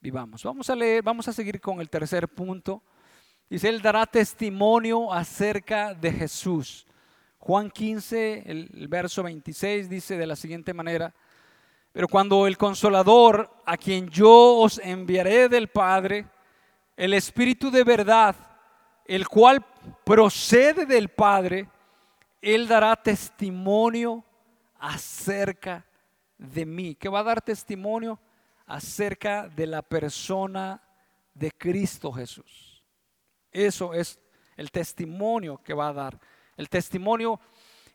vivamos. Vamos a leer, vamos a seguir con el tercer punto. Dice, Él dará testimonio acerca de Jesús. Juan 15, el, verso 26 dice de la siguiente manera, pero cuando el consolador, a quien yo os enviaré del Padre, el Espíritu de verdad, el cual procede del Padre, Él dará testimonio acerca de mí, que va a dar testimonio acerca de la persona de Cristo Jesús. Eso es el testimonio que va a dar. El testimonio,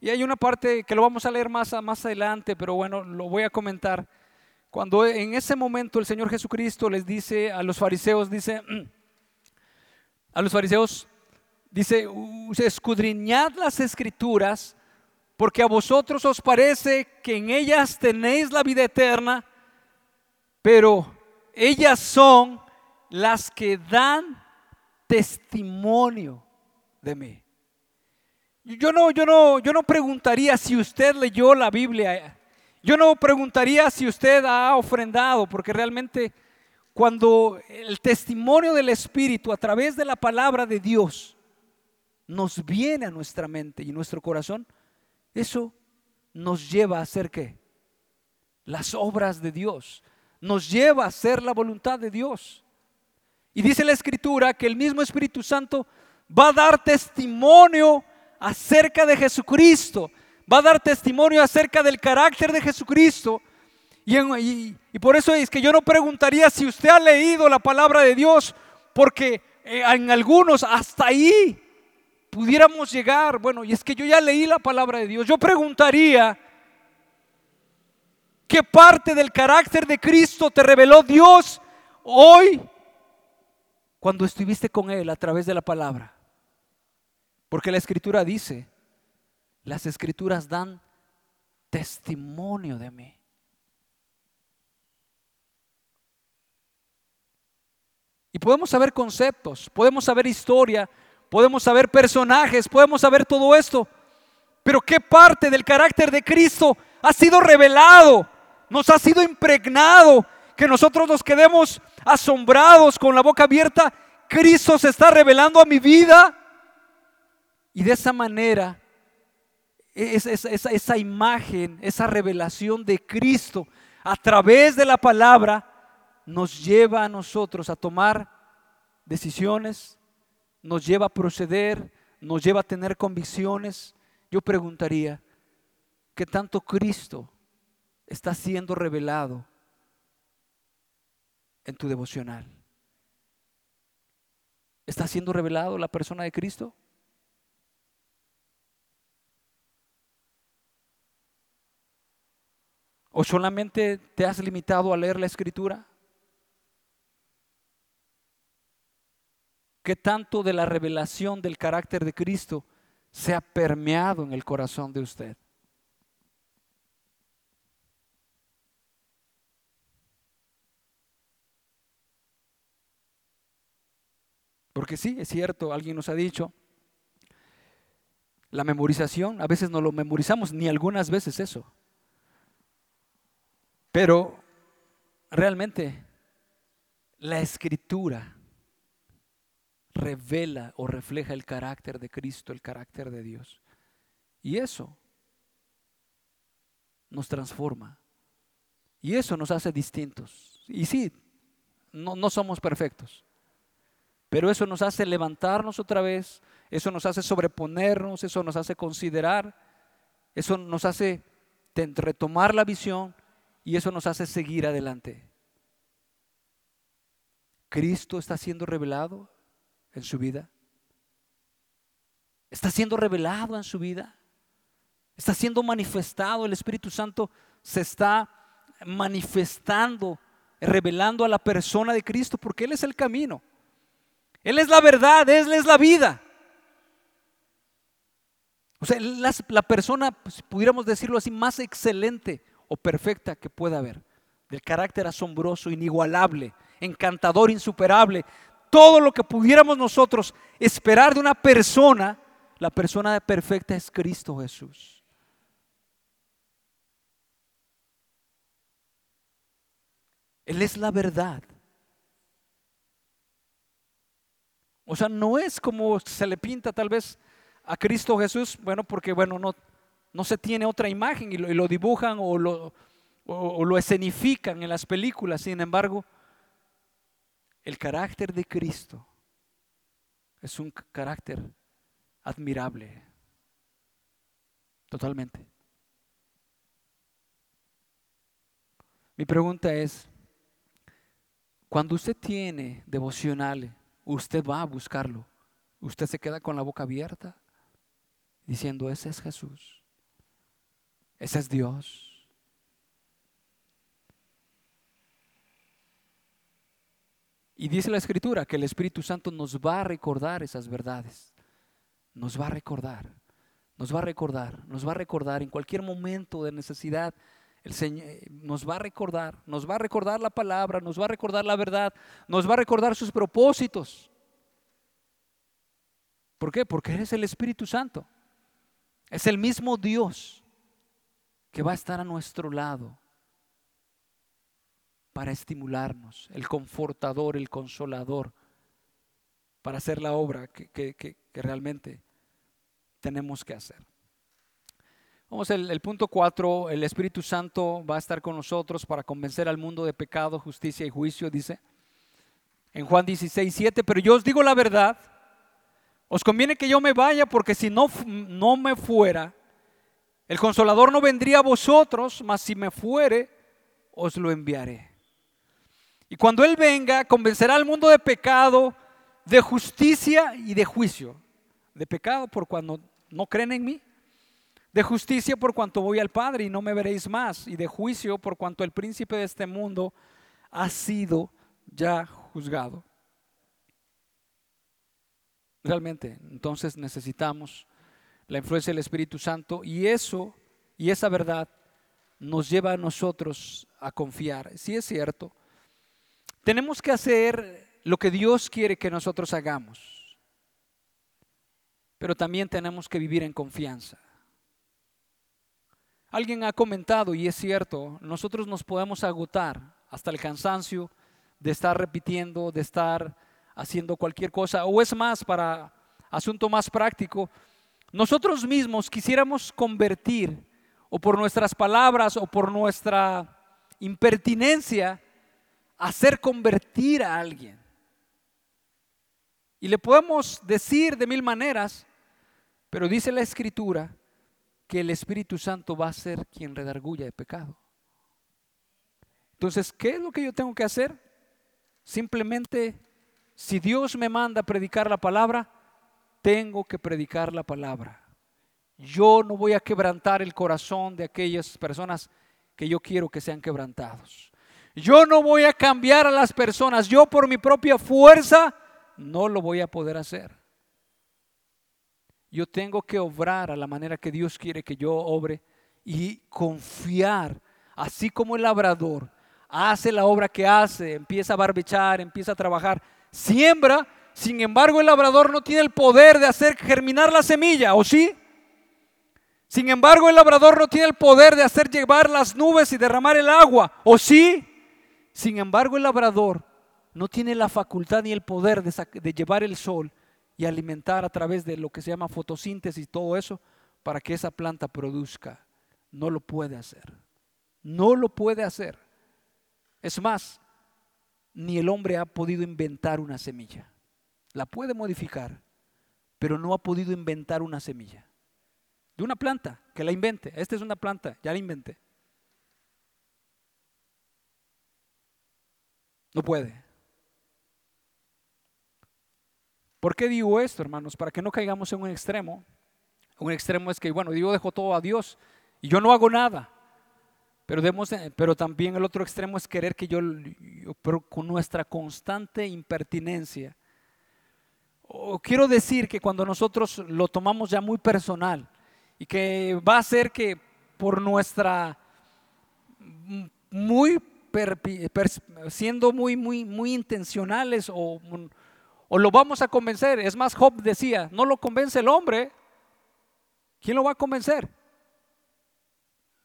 y hay una parte que lo vamos a leer más, más adelante, pero bueno, lo voy a comentar, Cuando en ese momento el Señor Jesucristo les dice a los fariseos, dice, a los fariseos, dice, escudriñad las escrituras, porque a vosotros os parece que en ellas tenéis la vida eterna, pero ellas son las que dan testimonio de mí. Yo no, yo no, yo no preguntaría si usted leyó la Biblia. Yo no preguntaría si usted ha ofrendado, porque realmente cuando el testimonio del Espíritu a través de la palabra de Dios nos viene a nuestra mente y nuestro corazón, eso nos lleva a hacer qué? Las obras de Dios. Nos lleva a hacer la voluntad de Dios. Y dice la Escritura que el mismo Espíritu Santo va a dar testimonio acerca de Jesucristo. Va a dar testimonio acerca del carácter de Jesucristo. Y, por eso es que yo no preguntaría si usted ha leído la palabra de Dios, porque eh, en algunos hasta ahí pudiéramos llegar. Bueno, y es que yo ya leí la palabra de Dios. Yo preguntaría, ¿qué parte del carácter de Cristo te reveló Dios hoy cuando estuviste con Él a través de la palabra? Porque la escritura dice, las escrituras dan testimonio de mí. Y podemos saber conceptos, podemos saber historia, podemos saber personajes, podemos saber todo esto. Pero ¿qué parte del carácter de Cristo ha sido revelado? Nos ha sido impregnado, que nosotros nos quedemos asombrados con la boca abierta. Cristo se está revelando a mi vida. Y de esa manera, esa, imagen, esa revelación de Cristo a través de la palabra nos lleva a nosotros a tomar decisiones, nos lleva a proceder, nos lleva a tener convicciones. Yo preguntaría, ¿qué tanto Cristo está siendo revelado en tu devocional? ¿Está siendo revelado la persona de Cristo? ¿O solamente te has limitado a leer la escritura? ¿Qué tanto de la revelación del carácter de Cristo se ha permeado en el corazón de usted? Porque sí, es cierto, alguien nos ha dicho, la memorización, a veces no lo memorizamos, ni algunas veces eso. Pero realmente la escritura revela o refleja el carácter de Cristo, el carácter de Dios. Y eso nos transforma. Y eso nos hace distintos. Y sí, no, no somos perfectos. Pero eso nos hace levantarnos otra vez, eso nos hace sobreponernos, eso nos hace considerar, eso nos hace retomar la visión y eso nos hace seguir adelante. Cristo está siendo revelado en su vida. Está siendo revelado en su vida. Está siendo manifestado. El Espíritu Santo se está manifestando, revelando a la persona de Cristo porque Él es el camino. Él es la verdad, Él es la vida. O sea, la, persona, pues, pudiéramos decirlo así, más excelente o perfecta que pueda haber, del carácter asombroso, inigualable, encantador, insuperable, todo lo que pudiéramos nosotros esperar de una persona, la persona perfecta es Cristo Jesús. Él es la verdad. O sea, no es como se le pinta tal vez a Cristo Jesús, bueno, porque bueno, no, no se tiene otra imagen y lo, dibujan o lo, o lo escenifican en las películas. Sin embargo, el carácter de Cristo es un carácter admirable. Totalmente. Mi pregunta es, cuando usted tiene devocional, usted va a buscarlo. Usted se queda con la boca abierta diciendo, ese es Jesús. Ese es Dios. Y dice la escritura que el Espíritu Santo nos va a recordar esas verdades. Nos va a recordar, nos va a recordar, nos va a recordar en cualquier momento de necesidad. El Señor nos va a recordar, nos va a recordar la palabra, nos va a recordar la verdad, nos va a recordar sus propósitos. ¿Por qué? Porque es el Espíritu Santo. Es el mismo Dios que va a estar a nuestro lado para estimularnos, el confortador, el consolador, para hacer la obra que, realmente tenemos que hacer. Vamos el punto 4, el Espíritu Santo va a estar con nosotros para convencer al mundo de pecado, justicia y juicio, dice en Juan 16, 7, pero yo os digo la verdad, os conviene que yo me vaya porque si no, no me fuera, el consolador no vendría a vosotros, mas si me fuere, os lo enviaré. Y cuando Él venga, convencerá al mundo de pecado, de justicia y de juicio. De pecado por cuando no creen en mí. De justicia por cuanto voy al Padre y no me veréis más. Y de juicio por cuanto el príncipe de este mundo ha sido ya juzgado. Realmente, entonces necesitamos la influencia del Espíritu Santo y eso y esa verdad nos lleva a nosotros a confiar. Si es cierto, tenemos que hacer lo que Dios quiere que nosotros hagamos, pero también tenemos que vivir en confianza. Alguien ha comentado, y es cierto, nosotros nos podemos agotar hasta el cansancio de estar repitiendo, de estar haciendo cualquier cosa, o es más, para asunto más práctico, nosotros mismos quisiéramos convertir, o por nuestras palabras, o por nuestra impertinencia, hacer convertir a alguien. Y le podemos decir de mil maneras, pero dice la escritura que el Espíritu Santo va a ser quien redarguya de pecado. Entonces, ¿qué es lo que yo tengo que hacer? Simplemente, si Dios me manda a predicar la palabra, tengo que predicar la palabra. Yo no voy a quebrantar el corazón de aquellas personas que yo quiero que sean quebrantados. Yo no voy a cambiar a las personas. Yo por mi propia fuerza no lo voy a poder hacer. Yo tengo que obrar a la manera que Dios quiere que yo obre y confiar, así como el labrador hace la obra que hace, empieza a barbechar, empieza a trabajar, siembra, sin embargo el labrador no tiene el poder de hacer germinar la semilla, ¿o sí? Sin embargo el labrador no tiene el poder de hacer llevar las nubes y derramar el agua, ¿o sí? Sin embargo, el labrador no tiene la facultad ni el poder de, llevar el sol y alimentar a través de lo que se llama fotosíntesis y todo eso para que esa planta produzca. No lo puede hacer. No lo puede hacer. Es más, ni el hombre ha podido inventar una semilla. La puede modificar, pero no ha podido inventar una semilla. De una planta, que la invente. Esta es una planta, ya la inventé. No puede. ¿Por qué digo esto, hermanos? Para que no caigamos en un extremo. Un extremo es que, bueno, yo dejo todo a Dios y yo no hago nada. Pero, pero también el otro extremo es querer que yo, pero con nuestra constante impertinencia. Quiero decir que cuando nosotros lo tomamos ya muy personal y que va a ser que por nuestra muy siendo muy, muy, muy intencionales o, o lo vamos a convencer. Es más, Job decía, no lo convence el hombre. ¿Quién lo va a convencer?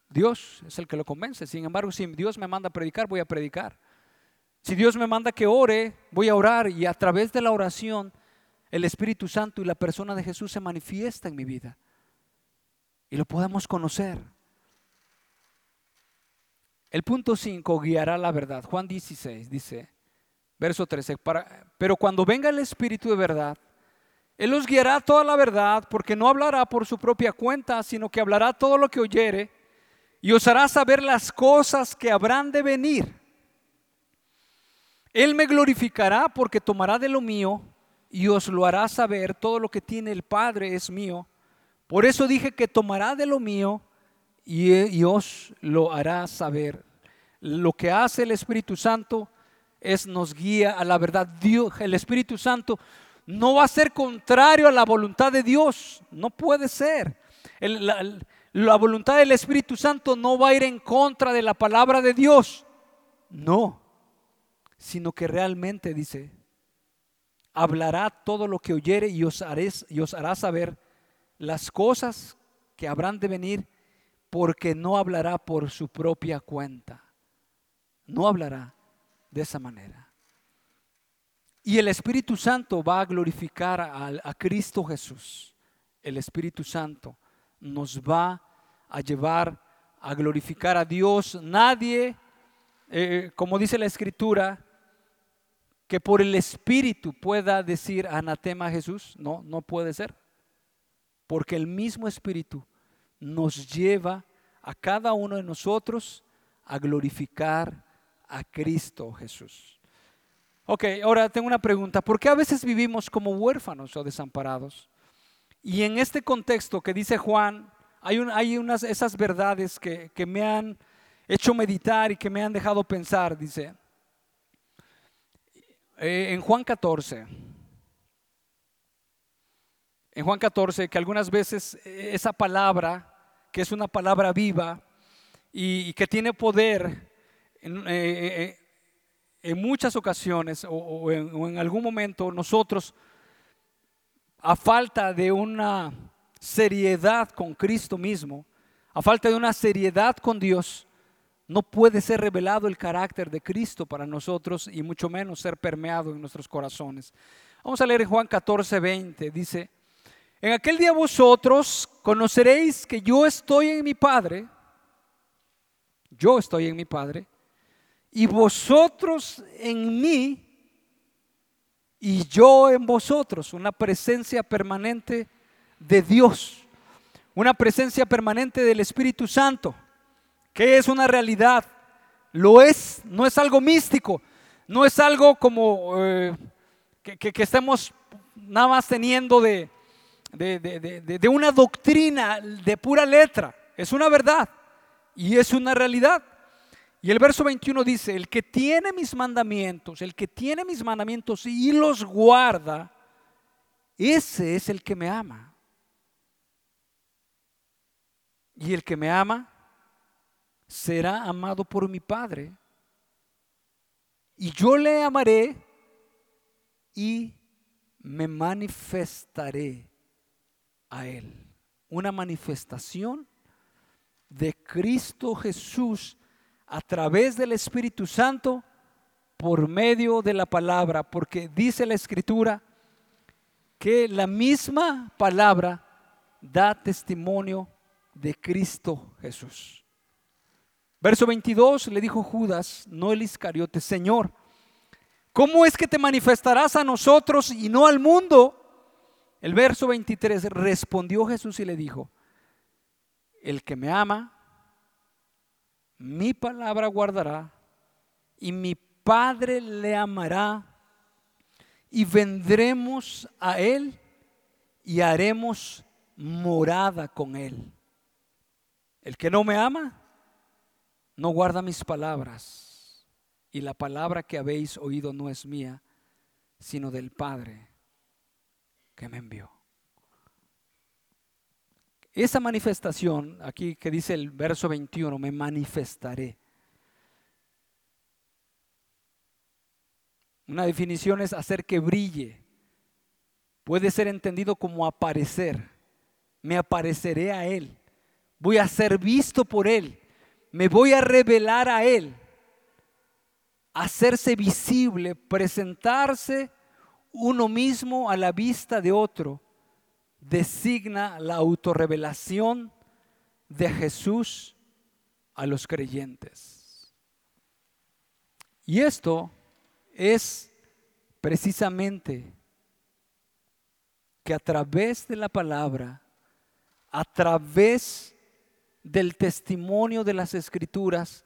Dios es el que lo convence. Sin embargo, si Dios me manda a predicar, voy a predicar. Si Dios me manda que ore, voy a orar y a través de la oración el Espíritu Santo y la persona de Jesús se manifiesta en mi vida. Y lo podemos conocer. El punto 5 guiará la verdad. Juan 16 dice, verso 13, pero cuando venga el Espíritu de verdad, Él os guiará toda la verdad, porque no hablará por su propia cuenta, sino que hablará todo lo que oyere y os hará saber las cosas que habrán de venir. Él me glorificará porque tomará de lo mío y os lo hará saber. Todo lo que tiene el Padre es mío. Por eso dije que tomará de lo mío y, os lo hará saber. Lo que hace el Espíritu Santo es nos guía a la verdad. Dios, el Espíritu Santo no va a ser contrario a la voluntad de Dios, no puede ser. la, la voluntad del Espíritu Santo no va a ir en contra de la palabra de Dios, no, sino que realmente dice, hablará todo lo que oyere y os, y os hará saber las cosas que habrán de venir, porque no hablará por su propia cuenta. No hablará de esa manera. Y el Espíritu Santo va a glorificar a, Cristo Jesús. El Espíritu Santo nos va a llevar a glorificar a Dios. Nadie, eh, como dice la Escritura, que por el Espíritu pueda decir anatema a Jesús. No, no puede ser. Porque el mismo Espíritu nos lleva a cada uno de nosotros a glorificar a Cristo Jesús. Ok, ahora tengo una pregunta. ¿Por qué a veces vivimos como huérfanos o desamparados? Y en este contexto que dice Juan, hay, unas esas verdades que me han hecho meditar y que me han dejado pensar. Dice, eh, en Juan 14, en Juan 14, que algunas veces eh, esa palabra, que es una palabra viva y, que tiene poder eh, en, muchas ocasiones o, en, algún momento nosotros, a falta de una seriedad con Cristo mismo, a falta de una seriedad con Dios, no puede ser revelado el carácter de Cristo para nosotros y mucho menos ser permeado en nuestros corazones. Vamos a leer Juan 14, 20. Dice, en aquel día vosotros conoceréis que yo estoy en mi Padre, yo estoy en mi Padre, y vosotros en mí, y yo en vosotros, una presencia permanente de Dios, una presencia permanente del Espíritu Santo que es una realidad. Lo es, no es algo místico, no es algo como eh, que, estemos nada más teniendo de, de, una doctrina de pura letra. Es una verdad y es una realidad. Y el verso 21 dice, el que tiene mis mandamientos, el que tiene mis mandamientos y los guarda, ese es el que me ama. Y el que me ama será amado por mi Padre. Y yo le amaré y me manifestaré a Él. Una manifestación de Cristo Jesús a través del Espíritu Santo por medio de la palabra, porque dice la Escritura que la misma palabra da testimonio de Cristo Jesús. Verso 22 le dijo Judas, no el Iscariote, Señor, ¿cómo es que te manifestarás a nosotros y no al mundo? El verso 23 respondió Jesús y le dijo, el que me ama, mi palabra guardará y mi Padre le amará y vendremos a él y haremos morada con él. El que no me ama, no guarda mis palabras, y la palabra que habéis oído no es mía, sino del Padre que me envió. Esa manifestación, aquí que dice el verso 21, me manifestaré. Una definición es hacer que brille. Puede ser entendido como aparecer. Me apareceré a Él. Voy a ser visto por Él me voy a revelar a Él, hacerse visible, presentarse uno mismo a la vista de otro, designa la autorrevelación de Jesús a los creyentes. Y esto es precisamente que a través de la palabra, a través del testimonio de las escrituras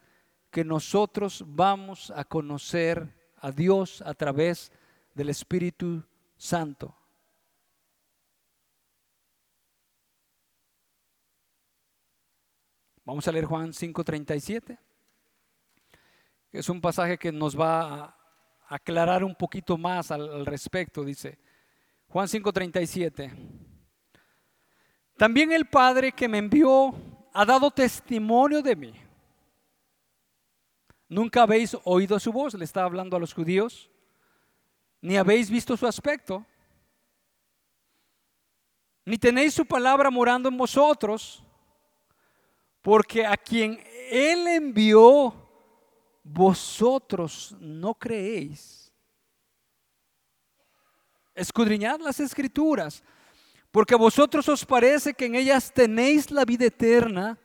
que nosotros vamos a conocer a Dios a través del Espíritu Santo. Vamos a leer Juan 5:37. Es un pasaje que nos va aclarar un poquito más al respecto, dice Juan 5:37. También el Padre que me envió ha dado testimonio de mí. Nunca habéis oído su voz, le está hablando a los judíos, ni habéis visto su aspecto, ni tenéis su palabra morando en vosotros, porque a quien Él envió, vosotros no creéis. Escudriñad las escrituras, porque a vosotros os parece que en ellas tenéis la vida eterna,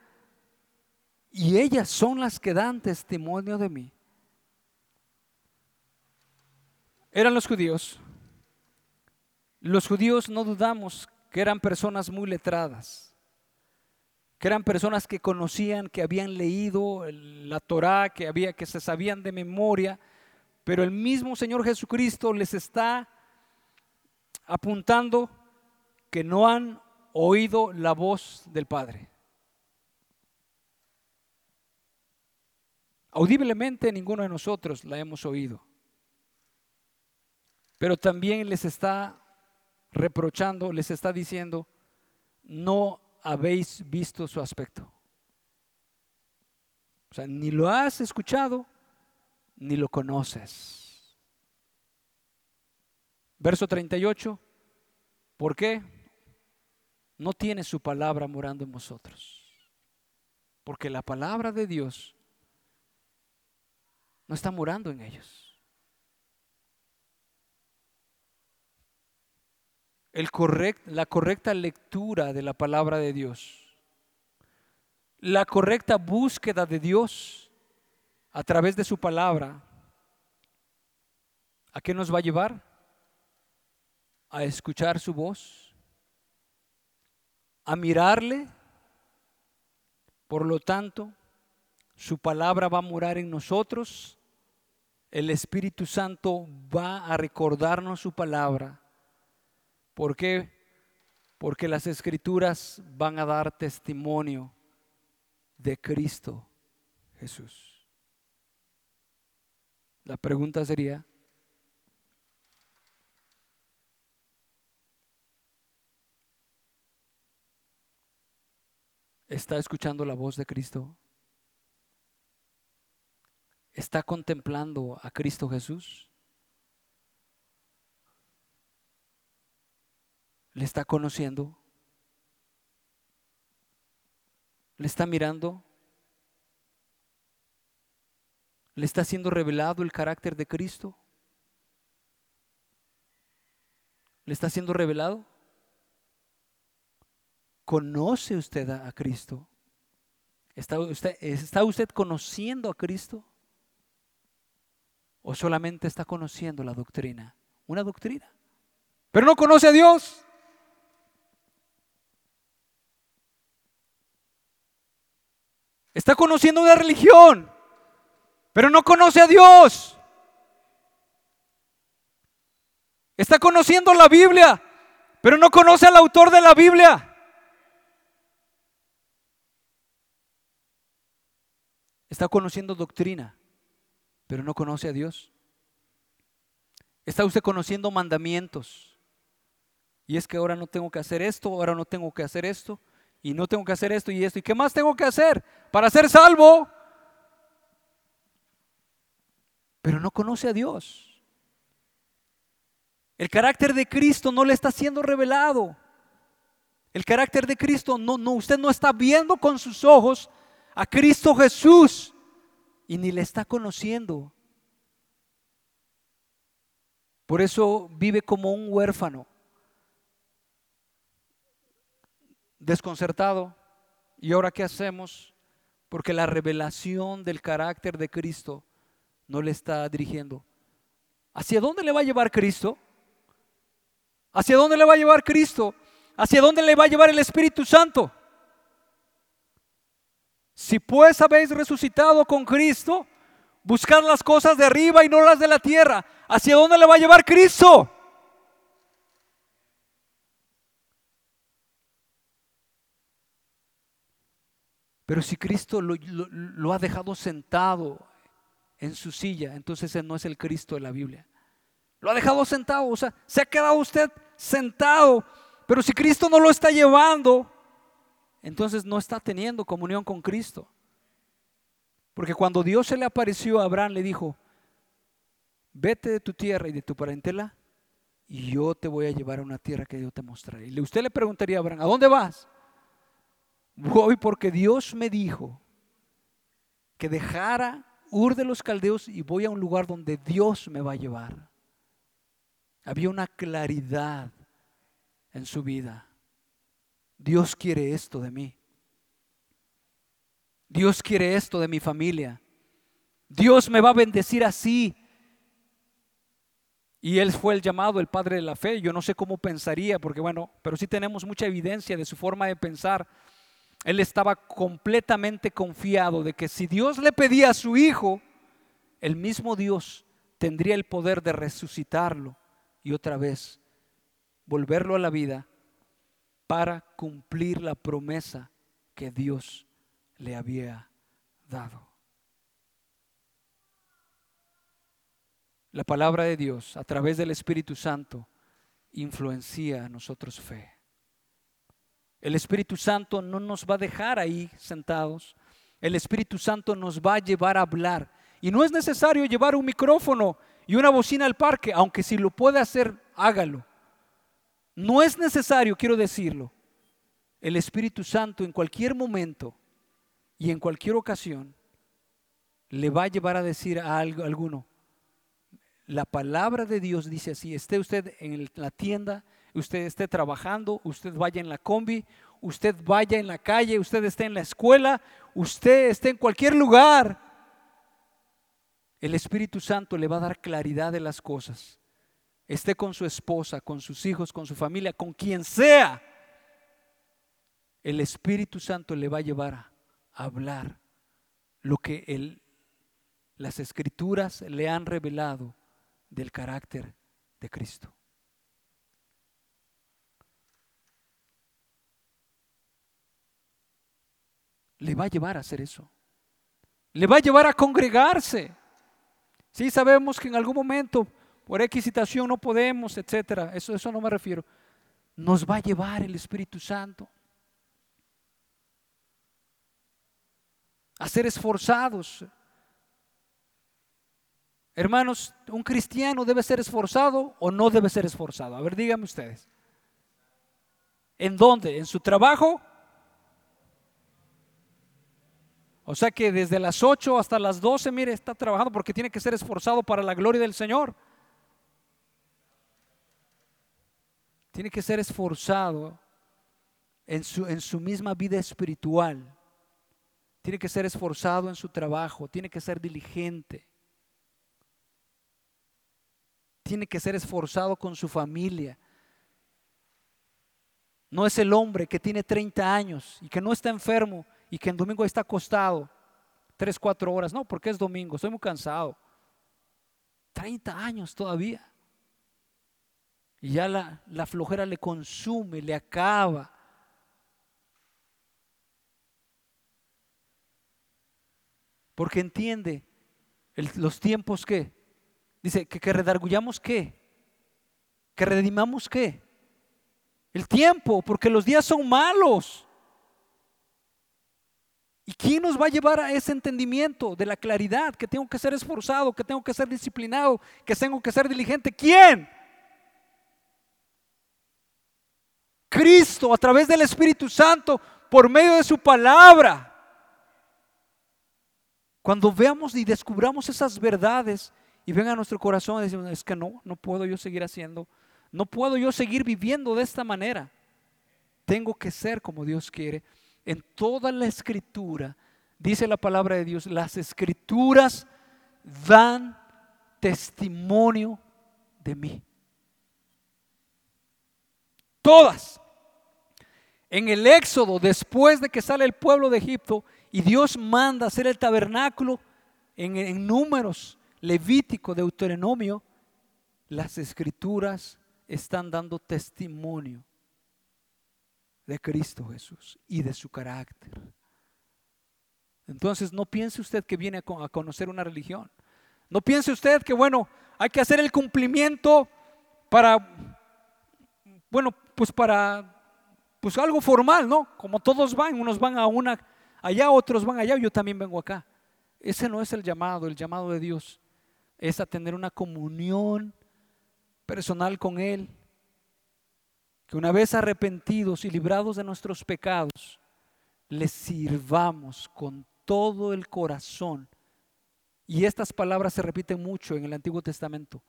y ellas son las que dan testimonio de mí. Eran los judíos. Los judíos no dudamos que eran personas muy letradas, que eran personas que conocían, que habían leído la Torá, que había que se sabían de memoria, pero el mismo Señor Jesucristo les está apuntando que no han oído la voz del Padre. Audiblemente ninguno de nosotros la hemos oído. Pero también les está reprochando, les está diciendo, no habéis visto su aspecto. O sea, ni lo has escuchado, ni lo conoces. Verso 38, ¿por qué? No tiene su palabra morando en vosotros. Porque la palabra de Dios no está morando en ellos. El la correcta lectura de la palabra de Dios, la correcta búsqueda de Dios a través de su palabra, ¿a qué nos va a llevar? A escuchar su voz, a mirarle, por lo tanto, su palabra va a morar en nosotros el Espíritu Santo va a recordarnos su palabra. ¿Por qué? Porque las escrituras van a dar testimonio de Cristo Jesús. La pregunta sería, ¿está escuchando la voz de Cristo? está contemplando a Cristo Jesús? ¿Le está conociendo? ¿Le está mirando? ¿Le está siendo revelado el carácter de Cristo? ¿Le está siendo revelado? ¿Conoce usted a, Cristo? ¿Está usted, ¿Está usted conociendo a Cristo? ¿O solamente está conociendo la doctrina? Una doctrina. Pero no conoce a Dios. Está conociendo una religión, pero no conoce a Dios. Está conociendo la Biblia, pero no conoce al autor de la Biblia. Está conociendo doctrina, pero no conoce a Dios. Está usted conociendo mandamientos. Y es que ahora no tengo que hacer esto, ahora no tengo que hacer esto, y no tengo que hacer esto y esto. ¿Y qué más tengo que hacer para ser salvo? Pero no conoce a Dios. El carácter de Cristo no le está siendo revelado. El carácter de Cristo no, no, usted no está viendo con sus ojos a Cristo Jesús y ni le está conociendo. Por eso vive como un huérfano, desconcertado. ¿Y ahora qué hacemos? Porque la revelación del carácter de Cristo no le está dirigiendo. ¿Hacia dónde le va a llevar Cristo? ¿Hacia dónde le va a llevar Cristo? ¿Hacia dónde le va a llevar el Espíritu Santo? Si pues habéis resucitado con Cristo, buscad las cosas de arriba y no las de la tierra. ¿Hacia dónde le va a llevar Cristo? Pero si Cristo lo, ha dejado sentado en su silla, entonces ese no es el Cristo de la Biblia. Lo ha dejado sentado, o sea, se ha quedado usted sentado, pero si Cristo no lo está llevando, entonces no está teniendo comunión con Cristo. Porque cuando Dios se le apareció a Abraham, le dijo, vete de tu tierra y de tu parentela, y yo te voy a llevar a una tierra que yo te mostraré. Y usted le preguntaría a Abraham, ¿a dónde vas? Voy porque Dios me dijo que dejara Ur de los Caldeos y voy a un lugar donde Dios me va a llevar. Había una claridad en su vida. Dios quiere esto de mí. Dios quiere esto de mi familia. Dios me va a bendecir así. Y él fue el llamado, el padre de la fe. Yo no sé cómo pensaría, porque bueno, pero sí tenemos mucha evidencia de su forma de pensar. Él estaba completamente confiado de que si Dios le pedía a su hijo, el mismo Dios tendría el poder de resucitarlo y otra vez volverlo a la vida para cumplir la promesa que Dios le había dado. La palabra de Dios a través del Espíritu Santo influencia a nosotros fe. El Espíritu Santo no nos va a dejar ahí sentados. El Espíritu Santo nos va a llevar a hablar. Y no es necesario llevar un micrófono y una bocina al parque, aunque si lo puede hacer, hágalo. No es necesario, quiero decirlo. El Espíritu Santo en cualquier momento y en cualquier ocasión le va a llevar a decir a alguno, la palabra de Dios dice así, esté usted en la tienda, usted esté trabajando, usted vaya en la combi, usted vaya en la calle, usted esté en la escuela, usted esté en cualquier lugar, el Espíritu Santo le va a dar claridad de las cosas. Esté con su esposa, con sus hijos, con su familia, con quien sea. El Espíritu Santo le va a llevar a hablar lo que las escrituras le han revelado del carácter de Cristo. Le va a llevar a hacer eso. Le va a llevar a congregarse. Sí, sabemos que en algún momento, por X no podemos, etcétera. Eso, eso no me refiero. Nos va a llevar el Espíritu Santo a ser esforzados. Hermanos, ¿un cristiano debe ser esforzado o no debe ser esforzado? A ver, díganme ustedes. ¿En dónde? ¿En su trabajo? O sea que desde las 8 hasta las 12, mire, está trabajando porque tiene que ser esforzado para la gloria del Señor. Tiene que ser esforzado en su, en su misma vida espiritual. Tiene que ser esforzado en su trabajo. Tiene que ser diligente. Tiene que ser esforzado con su familia. No es el hombre que tiene 30 años y que no está enfermo y que en domingo está acostado tres, cuatro horas. No, porque es domingo, estoy muy cansado. 30 años todavía. Y ya la, la flojera le consume, le acaba. Porque entiende los tiempos que, dice, que, que redargullamos qué, que redimamos qué, el tiempo, porque los días son malos. ¿Y quién nos va a llevar a ese entendimiento de la claridad? Que tengo que ser esforzado, que tengo que ser disciplinado, que tengo que ser diligente. ¿Quién? Cristo a través del Espíritu Santo por medio de su palabra. Cuando veamos y descubramos esas verdades y venga a nuestro corazón decimos, es que no, no puedo yo seguir haciendo, no puedo yo seguir viviendo de esta manera. Tengo que ser como Dios quiere en toda la escritura, dice la palabra de Dios, las escrituras dan testimonio de mí. Todas. En el Éxodo, después de que sale el pueblo de Egipto y Dios manda hacer el tabernáculo en, en números, Levítico, Deuteronomio, las escrituras están dando testimonio de Cristo Jesús y de su carácter. Entonces no piense usted que viene a conocer una religión. No piense usted que, bueno, hay que hacer el cumplimiento para, bueno, pues para, pues algo formal, ¿no? Como todos van, unos van a una allá, otros van allá, yo también vengo acá. Ese no es el llamado, el llamado de Dios es a tener una comunión personal con Él, que una vez arrepentidos y librados de nuestros pecados, le sirvamos con todo el corazón. Y estas palabras se repiten mucho en el Antiguo Testamento.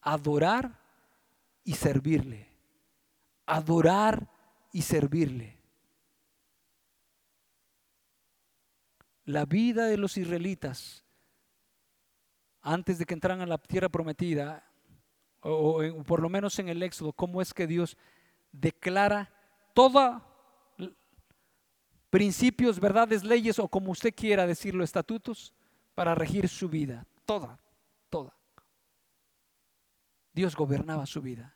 Adorar y servirle. Adorar y servirle. La vida de los israelitas antes de que entraran a la tierra prometida, o, por lo menos en el Éxodo, cómo es que Dios declara toda principios, verdades, leyes o como usted quiera decirlo, estatutos para regir su vida, toda, toda. Dios gobernaba su vida.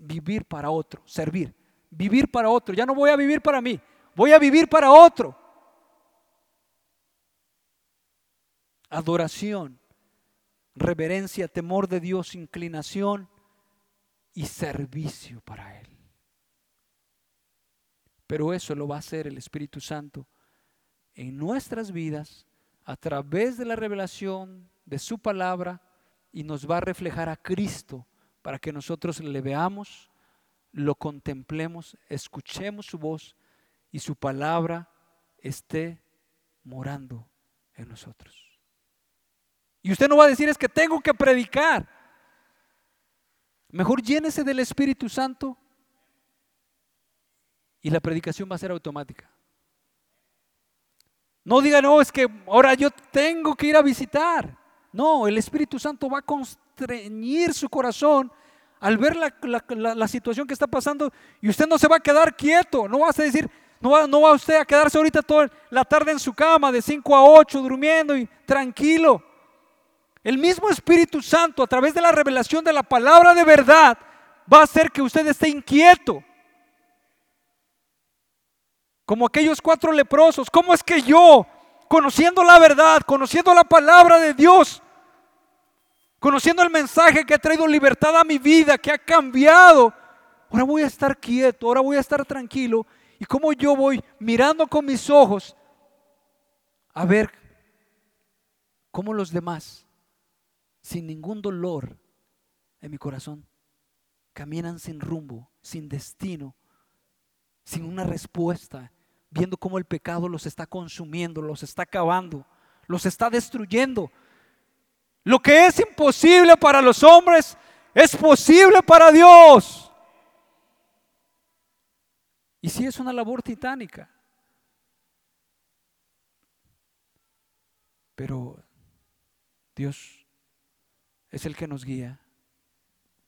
Vivir para otro, servir, vivir para otro. Ya no voy a vivir para mí, voy a vivir para otro. Adoración, reverencia, temor de Dios, inclinación y servicio para Él. Pero eso lo va a hacer el Espíritu Santo en nuestras vidas a través de la revelación de su palabra y nos va a reflejar a Cristo para que nosotros le veamos, lo contemplemos, escuchemos su voz y su palabra esté morando en nosotros. Y usted no va a decir es que tengo que predicar. Mejor llénese del Espíritu Santo y la predicación va a ser automática. No diga, no, es que ahora yo tengo que ir a visitar. No, el Espíritu Santo va a su corazón al ver la, situación que está pasando y usted no se va a quedar quieto. No va a decir, no va, no va usted a quedarse ahorita toda la tarde en su cama de 5 a 8 durmiendo y tranquilo. El mismo Espíritu Santo, a través de la revelación de la palabra de verdad, va a hacer que usted esté inquieto. Como aquellos cuatro leprosos. ¿Cómo es que yo, conociendo la verdad, conociendo la palabra de Dios, conociendo el mensaje que ha traído libertad a mi vida, que ha cambiado, ahora voy a estar quieto, ahora voy a estar tranquilo? ¿Y cómo yo voy mirando con mis ojos a ver cómo los demás sin ningún dolor en mi corazón. Caminan sin rumbo, sin destino, sin una respuesta, viendo cómo el pecado los está consumiendo, los está acabando, los está destruyendo. Lo que es imposible para los hombres es posible para Dios. Y si es una labor titánica. Pero Dios es el que nos guía.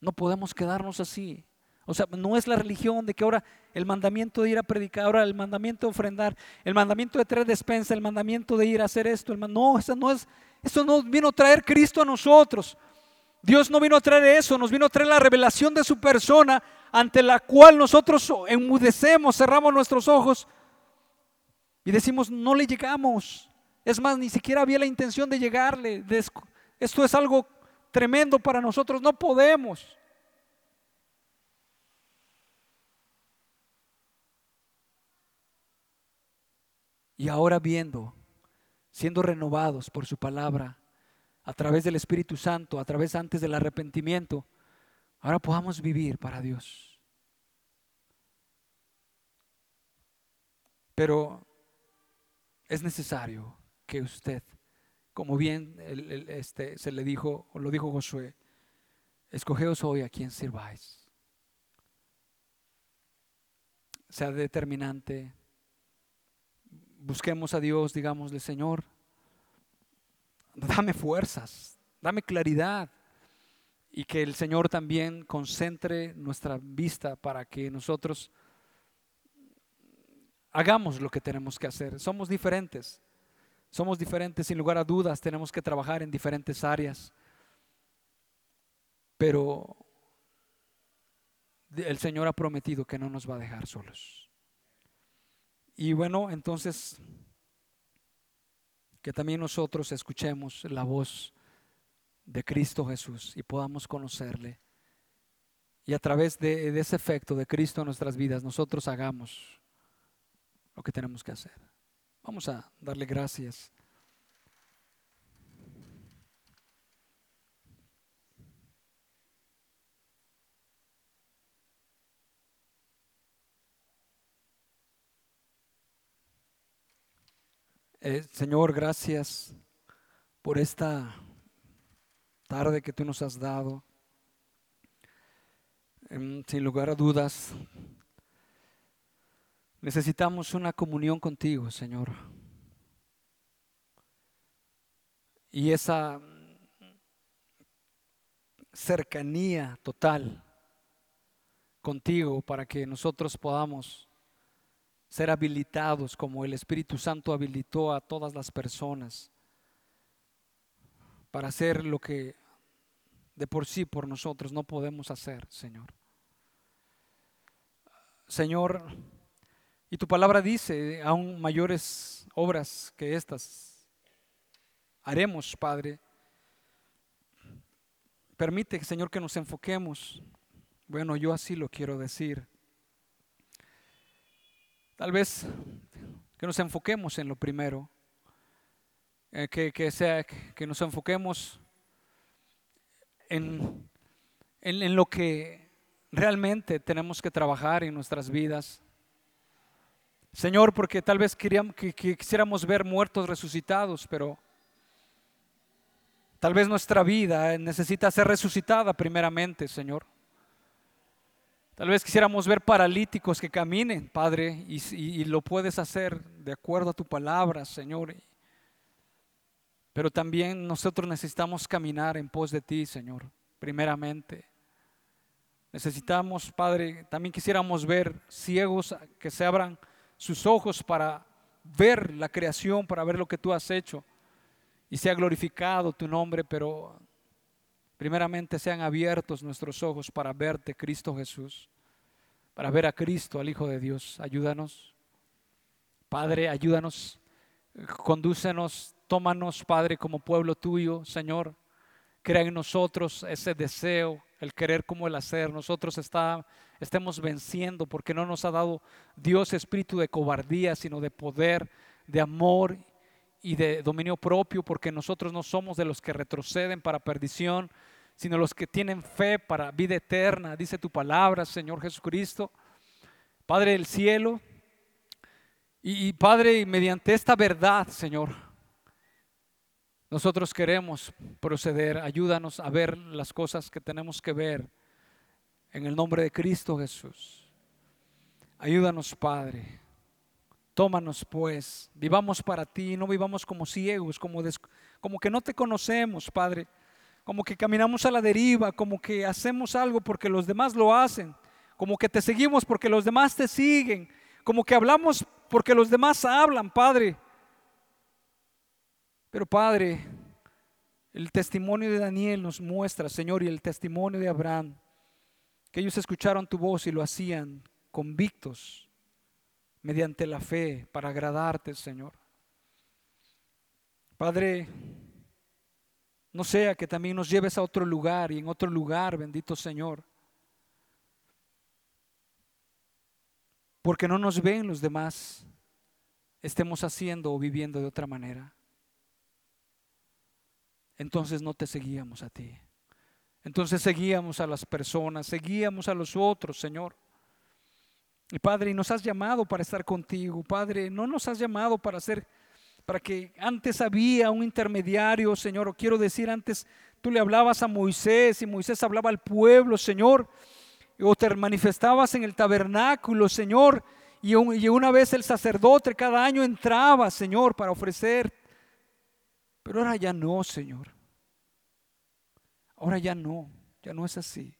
No podemos quedarnos así. O sea, no es la religión de que ahora el mandamiento de ir a predicar, ahora el mandamiento de ofrendar, el mandamiento de traer despensa, el mandamiento de ir a hacer esto. no, eso no es, eso no vino a traer Cristo a nosotros. Dios no vino a traer eso, nos vino a traer la revelación de su persona ante la cual nosotros enmudecemos, cerramos nuestros ojos y decimos, no le llegamos. Es más, ni siquiera había la intención de llegarle. Esto es algo tremendo para nosotros, no podemos. Y ahora viendo, siendo renovados por su palabra, a través del Espíritu Santo, a través antes del arrepentimiento, ahora podamos vivir para Dios. Pero es necesario que usted como bien este, se le dijo, o lo dijo Josué, escogeos hoy a quien sirváis. Sea determinante. Busquemos a Dios, digámosle, Señor, dame fuerzas, dame claridad. Y que el Señor también concentre nuestra vista para que nosotros hagamos lo que tenemos que hacer. Somos diferentes. Somos diferentes sin lugar a dudas, tenemos que trabajar en diferentes áreas. Pero el Señor ha prometido que no nos va a dejar solos. Y bueno, entonces, que también nosotros escuchemos la voz de Cristo Jesús y podamos conocerle. Y a través de, ese efecto de Cristo en nuestras vidas, nosotros hagamos lo que tenemos que hacer. Vamos a darle gracias. Eh, Señor, gracias por esta tarde que tú nos has dado. Em, sin lugar a dudas, necesitamos una comunión contigo, Señor. Y esa cercanía total contigo para que nosotros podamos ser habilitados como el Espíritu Santo habilitó a todas las personas para hacer lo que de por sí por nosotros no podemos hacer, Señor. Señor, y tu palabra dice, aún mayores obras que estas haremos, Padre. Permite, Señor, que nos enfoquemos. Bueno, yo así lo quiero decir Tal vez que nos enfoquemos en lo primero, eh, que, sea, que nos enfoquemos en, en, lo que realmente tenemos que trabajar en nuestras vidas. Señor, porque tal vez queríamos, que, quisiéramos ver muertos resucitados, pero tal vez nuestra vida necesita ser resucitada primeramente, Señor. Tal vez quisiéramos ver paralíticos que caminen, Padre, y, lo puedes hacer de acuerdo a tu palabra, Señor. Pero también nosotros necesitamos caminar en pos de ti, Señor, primeramente. Necesitamos, Padre, también quisiéramos ver ciegos que se abran sus ojos para ver la creación, para ver lo que tú has hecho y sea glorificado tu nombre, pero Primeramente sean abiertos nuestros ojos para verte, Cristo Jesús, para ver a Cristo, al Hijo de Dios. Ayúdanos. Padre, ayúdanos. Condúcenos, tómanos, Padre, como pueblo tuyo, Señor. Crea en nosotros ese deseo, el querer como el hacer. Nosotros está, estemos venciendo porque no nos ha dado Dios espíritu de cobardía, sino de poder, de amor y de dominio propio, porque nosotros no somos de los que retroceden para perdición, sino los que tienen fe para vida eterna, dice tu palabra, Señor Jesucristo. Padre del cielo, y, y Padre, mediante esta verdad, Señor, nosotros queremos proceder. Ayúdanos a ver las cosas que tenemos que ver en el nombre de Cristo Jesús. Ayúdanos, Padre. Tómanos pues, vivamos para ti, no vivamos como ciegos, como, como que no te conocemos, Padre, como que caminamos a la deriva, como que hacemos algo porque los demás lo hacen, como que te seguimos porque los demás te siguen, como que hablamos porque los demás hablan, Padre. Pero Padre, el testimonio de Daniel nos muestra, Señor, y el testimonio de Abraham, que ellos escucharon tu voz y lo hacían convictos mediante la fe para agradarte, Señor. Padre, no sea que también nos lleves a otro lugar y en otro lugar, bendito Señor. Porque no nos ven los demás, estemos haciendo o viviendo de otra manera. Entonces no te seguíamos a ti. Entonces seguíamos a las personas, seguíamos a los otros, Señor. Y Padre, nos has llamado para estar contigo. Padre, no nos has llamado para hacer, para que antes había un intermediario, Señor. O quiero decir, antes tú le hablabas a Moisés y Moisés hablaba al pueblo, Señor. O te manifestabas en el tabernáculo, Señor. Y una vez el sacerdote cada año entraba, Señor, para ofrecer. Pero ahora ya no, Señor. Ahora ya no, ya no es así.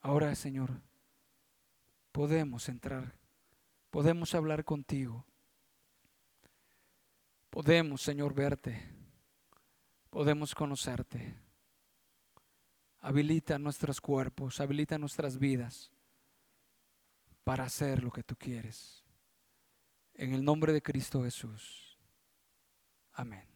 Ahora, Señor, podemos entrar, podemos hablar contigo, podemos, Señor, verte, podemos conocerte. Habilita nuestros cuerpos, habilita nuestras vidas para hacer lo que tú quieres. En el nombre de Cristo Jesús. Amén.